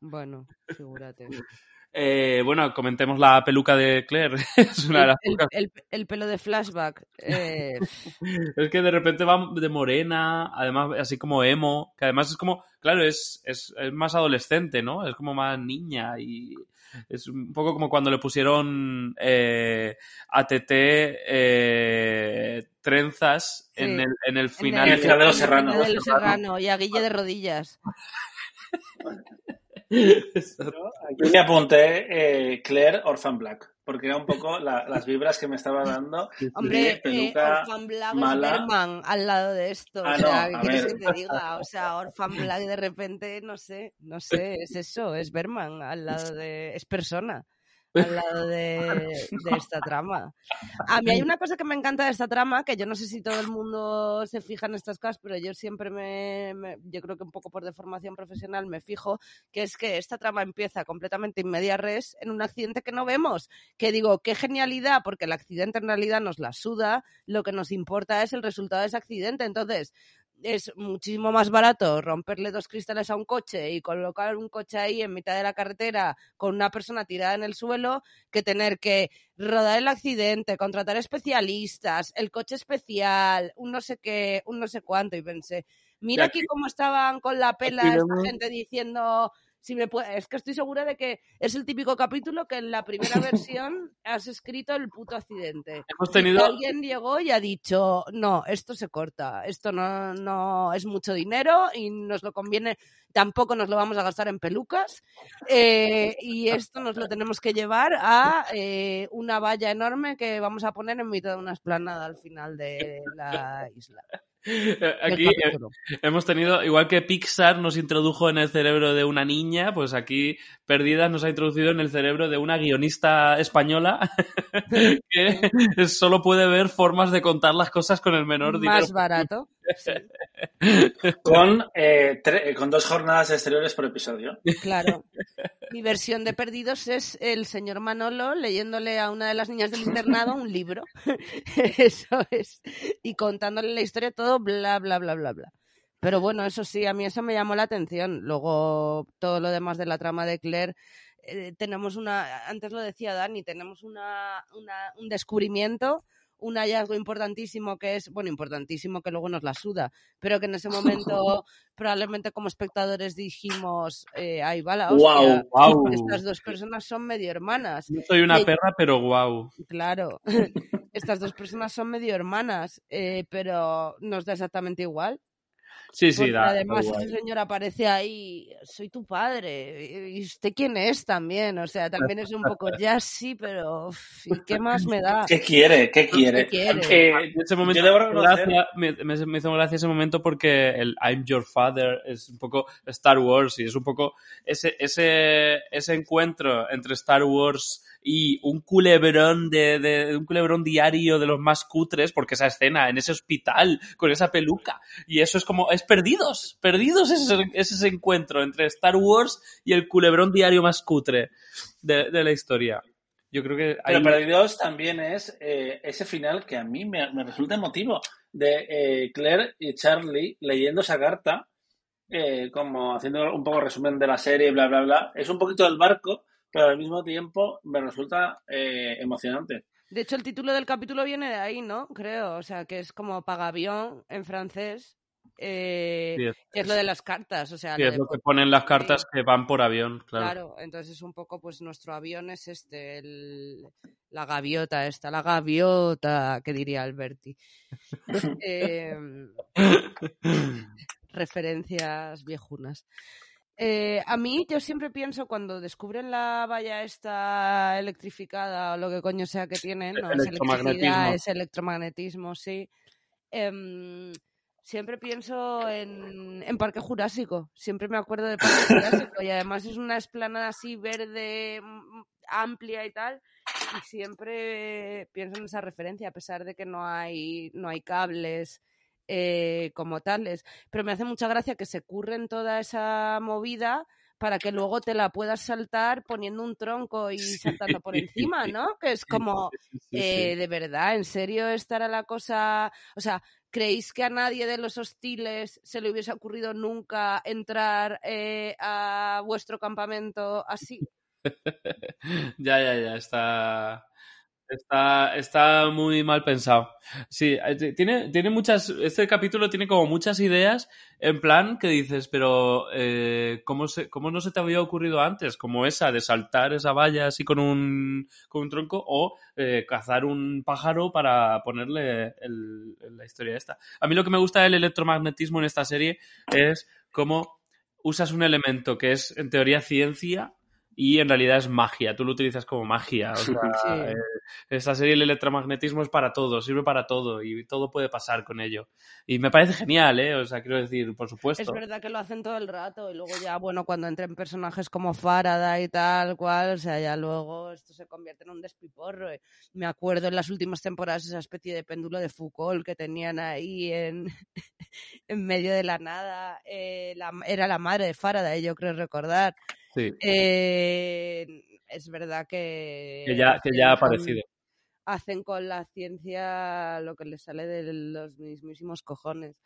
Bueno figúrate Eh, bueno, comentemos la peluca de Claire. es una de las el, pocas el- el pelo de flashback. eh, Es que de repente va de morena, además así como emo, que además es como, claro, es, es, es más adolescente, ¿no? Es como más niña y es un poco como cuando le pusieron eh, a TT eh, trenzas en, Sí. el, en el en final. el final de Los en el final Serrano. de Los Serrano, y a Guille de rodillas. Aquí me apunté eh, Claire Orphan Black, porque era un poco la- las vibras que me estaba dando. Hombre, eh, peluca Orphan Black mala. es Berman al lado de esto. Ah, o sea, no, ¿qué a quieres ver. que te diga? O sea, Orphan Black de repente, no sé, no sé, es eso, es Berman al lado de. es persona. Al lado de, de esta trama. A mí hay una cosa que me encanta de esta trama, que yo no sé si todo el mundo se fija en estas cosas, pero yo siempre me, yo creo que un poco por deformación profesional me fijo, que es que esta trama empieza completamente in media res en un accidente que no vemos. Que digo, qué genialidad, porque el accidente en realidad nos la suda, lo que nos importa es el resultado de ese accidente. Entonces, es muchísimo más barato romperle dos cristales a un coche y colocar un coche ahí en mitad de la carretera con una persona tirada en el suelo que tener que rodar el accidente, contratar especialistas, el coche especial, un no sé qué, un no sé cuánto. Y pensé, mira aquí- cómo estaban con la pela esta gente diciendo si me puede, es que estoy segura de que es el típico capítulo que en la primera versión has escrito el puto accidente. Hemos tenido- alguien llegó y ha dicho, no, esto se corta, esto no, no es mucho dinero y nos lo conviene, tampoco nos lo vamos a gastar en pelucas eh, y esto nos lo tenemos que llevar a eh, una valla enorme que vamos a poner en mitad de una esplanada al final de la isla. Aquí eh, hemos tenido, igual que Pixar nos introdujo en el cerebro de una niña, pues aquí Perdidas nos ha introducido en el cerebro de una guionista española que solo puede ver formas de contar las cosas con el menor dinero. Más barato. Con, eh, con dos jornadas exteriores por episodio. claro. Mi versión de Perdidos es el señor Manolo leyéndole a una de las niñas del internado un libro. Eso es. Y contándole la historia, todo bla, bla, bla, bla, bla. Pero bueno, eso sí, a mí eso me llamó la atención. Luego, todo lo demás de la trama de Claire, eh, tenemos una, antes lo decía Dani, tenemos una, una- un descubrimiento, un hallazgo importantísimo que es, bueno, importantísimo que luego nos la suda, pero que en ese momento probablemente como espectadores dijimos, eh, ahí va la hostia, Guau, guau. estas dos personas son medio hermanas. No soy una Y- perra, pero guau. Claro, estas dos personas son medio hermanas, eh, pero nos da exactamente igual. Sí, sí, da, además ese señor aparece ahí, soy tu padre, ¿y usted quién es también? O sea, también es un poco, ya sí, pero uf, ¿y qué más me da? ¿Qué quiere? ¿Qué quiere? quiere? Eh, En ese momento gracia- me- me hizo gracia ese momento porque el I'm Your Father es un poco Star Wars y es un poco ese, ese, ese encuentro entre Star Wars y un culebrón de, de- un culebrón diario de los más cutres porque esa escena en ese hospital con esa peluca y eso es como es perdidos perdidos es ese, es ese encuentro entre Star Wars y el culebrón diario más cutre de, de la historia yo creo que Pero ahí- Perdidos también es eh, ese final que a mí me, me resulta emotivo de eh, Claire y Charlie leyendo esa carta, eh, como haciendo un poco resumen de la serie, bla, bla, bla. Es un poquito del barco, pero al mismo tiempo me resulta eh, emocionante. De hecho, el título del capítulo viene de ahí, ¿no? Creo, o sea, que es como pagavión en francés, eh, Sí, es- que es lo de las cartas, o sea, Sí, lo es de lo que po- ponen las cartas que van por avión, claro. Claro, entonces es un poco, pues nuestro avión es este, el- la gaviota esta, la gaviota, que diría Alberti. Em, referencias viejunas. Eh, a mí yo siempre pienso cuando descubren la valla esta electrificada o lo que coño sea que tienen, no es Electromagnetismo. electricidad, es electromagnetismo, sí. Em, siempre pienso en, en Parque Jurásico, siempre me acuerdo de Parque Jurásico y además es una esplanada así verde, amplia y tal, y siempre pienso en esa referencia a pesar de que no hay, no hay cables eh, como tales, pero me hace mucha gracia que se curren toda esa movida para que luego te la puedas saltar poniendo un tronco y saltando por encima, ¿no? Que es como, eh, de verdad, ¿en serio estará la cosa? O sea, ¿creéis que a nadie de los hostiles se le hubiese ocurrido nunca entrar eh, a vuestro campamento así? ya, ya, ya, está, está, está muy mal pensado. Sí, eh, tiene, tiene muchas, este capítulo tiene como muchas ideas en plan que dices, pero eh, ¿cómo, se, ¿cómo no se te había ocurrido antes? Como esa de saltar esa valla así con un, con un tronco o eh, cazar un pájaro para ponerle el- la historia esta. A mí lo que me gusta del electromagnetismo en esta serie es cómo usas un elemento que es en teoría ciencia y en realidad es magia. Tú lo utilizas como magia. O sea, Sí. eh, esta serie el electromagnetismo es para todo, sirve para todo y todo puede pasar con ello. Y me parece genial, ¿eh? O sea, quiero decir, por supuesto. Es verdad que lo hacen todo el rato y luego ya, bueno, cuando entren personajes como Faraday y tal cual, o sea, ya luego esto se convierte en un despiporro. eh. Me acuerdo en las últimas temporadas esa especie de péndulo de Foucault que tenían ahí en, en medio de la nada. eh, la- era la madre de Faraday, yo creo recordar. Sí. Eh, es verdad que... Que ya, que ya ha aparecido. hacen con la ciencia lo que les sale de los mismísimos cojones.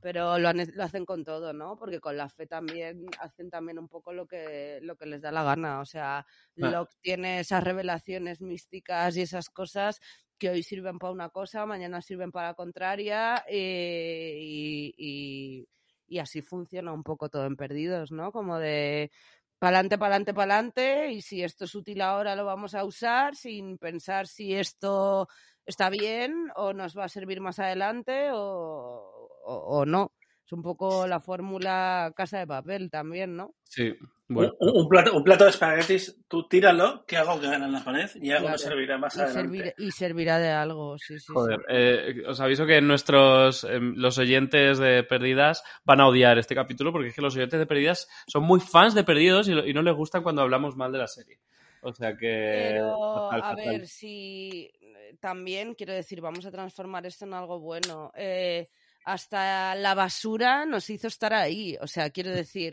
pero lo, han- lo hacen con todo, ¿no? Porque con la fe también hacen también un poco lo que, lo que les da la gana. O sea, Ah. Locke tiene esas revelaciones místicas y esas cosas que hoy sirven para una cosa, mañana sirven para la contraria eh, y, y- y así funciona un poco todo en Perdidos, ¿no? Como de pa'lante, pa'lante, pa'lante y si esto es útil ahora lo vamos a usar sin pensar si esto está bien o nos va a servir más adelante o, o- o no. Es un poco la fórmula casa de papel también, ¿no? Sí, bueno. Un, un plato, un plato de espaguetis, tú tíralo, que hago que gane en la pared y algo Claro. me servirá más y, adelante. servir- y servirá de algo, sí, sí. sí. Joder, eh, os aviso que nuestros em, los oyentes de Perdidas van a odiar este capítulo porque es que los oyentes de Perdidas son muy fans de Perdidos y, no les gustan cuando hablamos mal de la serie. O sea que Pero, fatal, a fatal. ver, si eh, también quiero decir, vamos a transformar esto en algo bueno. Eh, hasta la basura nos hizo estar ahí. O sea, quiero decir,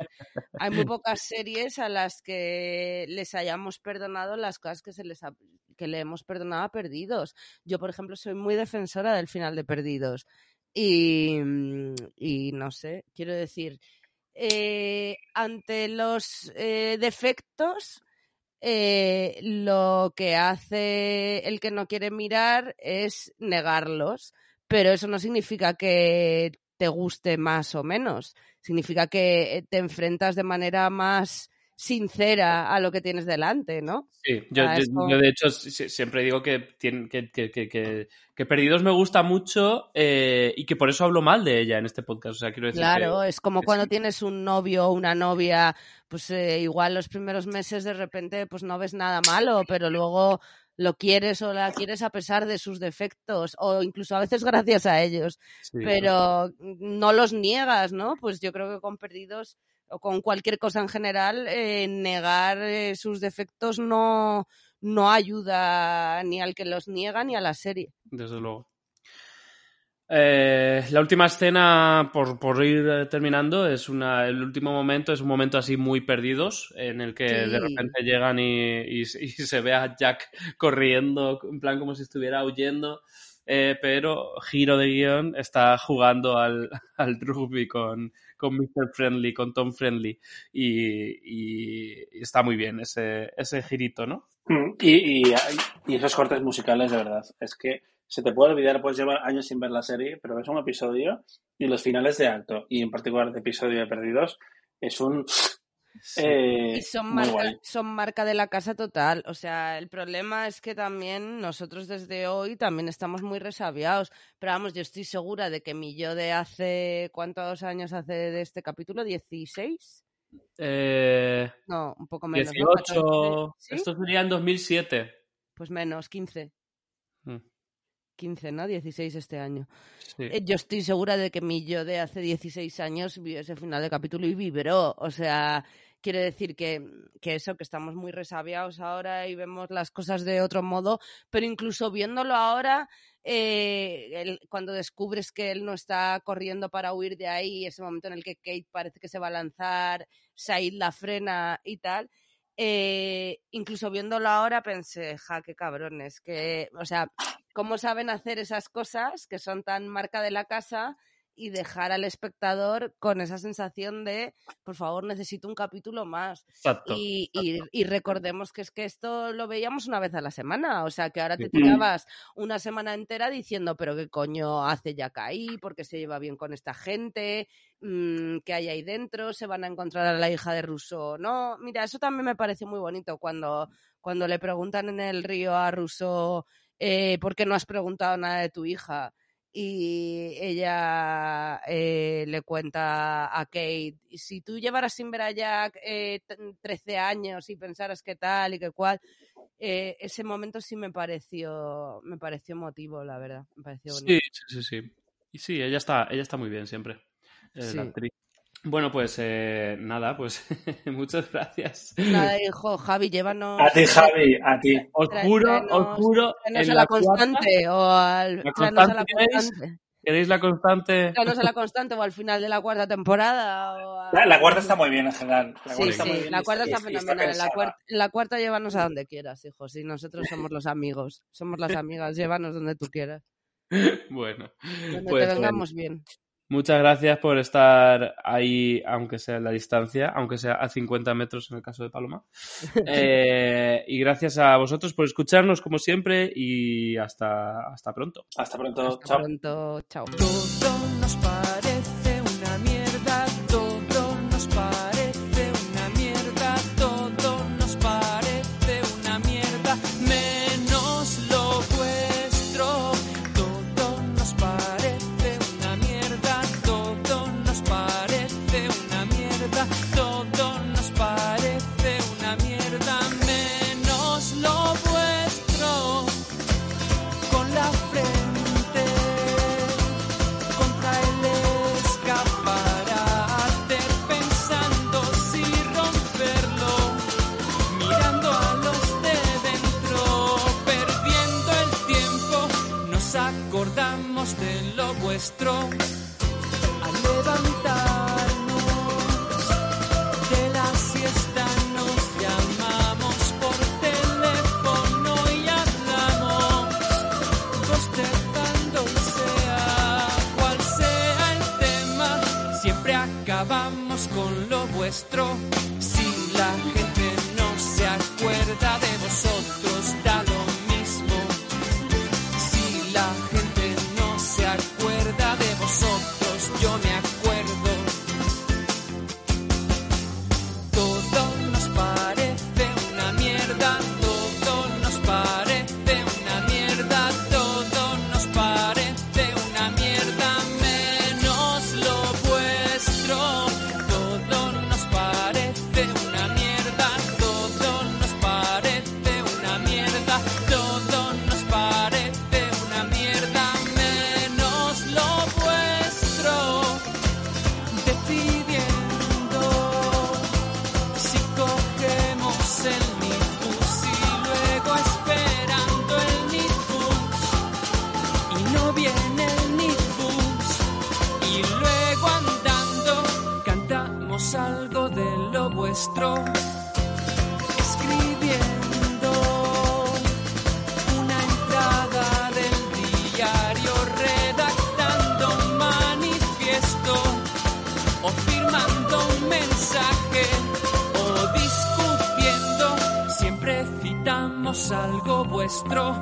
hay muy pocas series a las que les hayamos perdonado las cosas que se les ha- que le hemos perdonado a Perdidos. Yo, por ejemplo, soy muy defensora del final de Perdidos. Y, no sé, quiero decir, eh, ante los eh, defectos, eh, lo que hace el que no quiere mirar es negarlos, pero eso no significa que te guste más o menos, significa que eh, te enfrentas de manera más sincera a lo que tienes delante, ¿no? Sí, yo, de hecho si- siempre digo que, que, que, que, que- que Perdidos me gusta mucho eh, y que por eso hablo mal de ella en este podcast. O sea, quiero decir Claro, es como cuando sí. tienes un novio o una novia, pues eh, igual los primeros meses de repente pues no ves nada malo, pero luego lo quieres o la quieres a pesar de sus defectos o incluso a veces gracias a ellos, Sí, pero no los niegas, ¿no? Pues yo creo que con Perdidos o con cualquier cosa en general, eh, negar eh, sus defectos no, no ayuda ni al que los niega ni a la serie. Desde luego. Eh, la última escena, por, por ir eh, terminando, es una, el último momento, es un momento así muy perdidos, en el que de repente llegan y, y- y se ve a Jack corriendo, en plan como si estuviera huyendo, eh, pero giro de guion, está jugando al, al rugby con, con Mr. Friendly, con Tom Friendly, y, y- está muy bien ese, ese girito, ¿no? Mm, Y, y, y esos cortes musicales, de verdad. Es que se te puede olvidar, puedes llevar años sin ver la serie, pero ves un episodio y los finales de acto, y en particular de episodio de Perdidos, es un. eh, Y son marca, guay. son marca de la casa total. O sea, el problema es que también nosotros desde hoy también estamos muy resabiados. Pero vamos, yo estoy segura de que mi yo de hace... ¿Cuántos años hace de este capítulo? ¿16? Eh, No, un poco menos. ¿no? 18, 14, ¿sí? esto sería en 2007. Pues menos, 15. Mm. 15, ¿no? 16 este año. Sí. Eh, Yo estoy segura de que mi yo de hace 16 años vio ese final de capítulo y vibró. O sea, quiere decir que, que eso, que estamos muy resabiados ahora y vemos las cosas de otro modo, pero incluso viéndolo ahora, eh, el- cuando descubres que él no está corriendo para huir de ahí, ese momento en el que Kate parece que se va a lanzar, Said la frena y tal. Eh, incluso viéndolo ahora pensé, ja, qué cabrones, que, o sea, cómo saben hacer esas cosas que son tan marca de la casa y dejar al espectador con esa sensación de, por favor, necesito un capítulo más. Exacto. Y, y- y recordemos que es que esto lo veíamos una vez a la semana, o sea que ahora te tirabas una semana entera diciendo, pero qué coño hace Jack ahí, porque se lleva bien con esta gente, Mm, qué hay ahí dentro, se van a encontrar a la hija de Rousseau o no. Mira, eso también me parece muy bonito cuando, cuando le preguntan en el río a Rousseau eh, ¿por qué no has preguntado nada de tu hija? Y ella eh, le cuenta a Kate, si tú llevaras sin ver a Jack eh, t- 13 años y pensaras qué tal y qué cual, eh, ese momento sí me pareció, me pareció emotivo, la verdad, me pareció bonito. Sí, sí, sí, sí. Y sí, ella está, ella está muy bien siempre, eh, Sí. la actriz. Bueno, pues eh, nada, pues muchas gracias. Nada, hijo, Javi, llévanos... A ti, Javi, a ti. Os juro, os juro, en a la, cuarta- constante o al... ¿La tráenos a la constante queréis? constante. ¿Queréis la constante? Tráenos a la constante o al final de la cuarta temporada. O a- La, la cuarta está muy bien en general. La Sí, cuarta está muy sí, bien la y cuarta y- está y fenomenal. En la, cuarta, la cuarta llévanos a donde quieras, hijo. Sí, nosotros somos los amigos. Somos las amigas. Llévanos donde tú quieras. Bueno, Donde pues te vengamos bien. Muchas gracias por estar ahí, aunque sea en la distancia, aunque sea a 50 metros en el caso de Paloma. Eh, y gracias a vosotros por escucharnos como siempre y hasta, hasta pronto. Hasta pronto. Hasta pronto. Chao. es algo vuestro.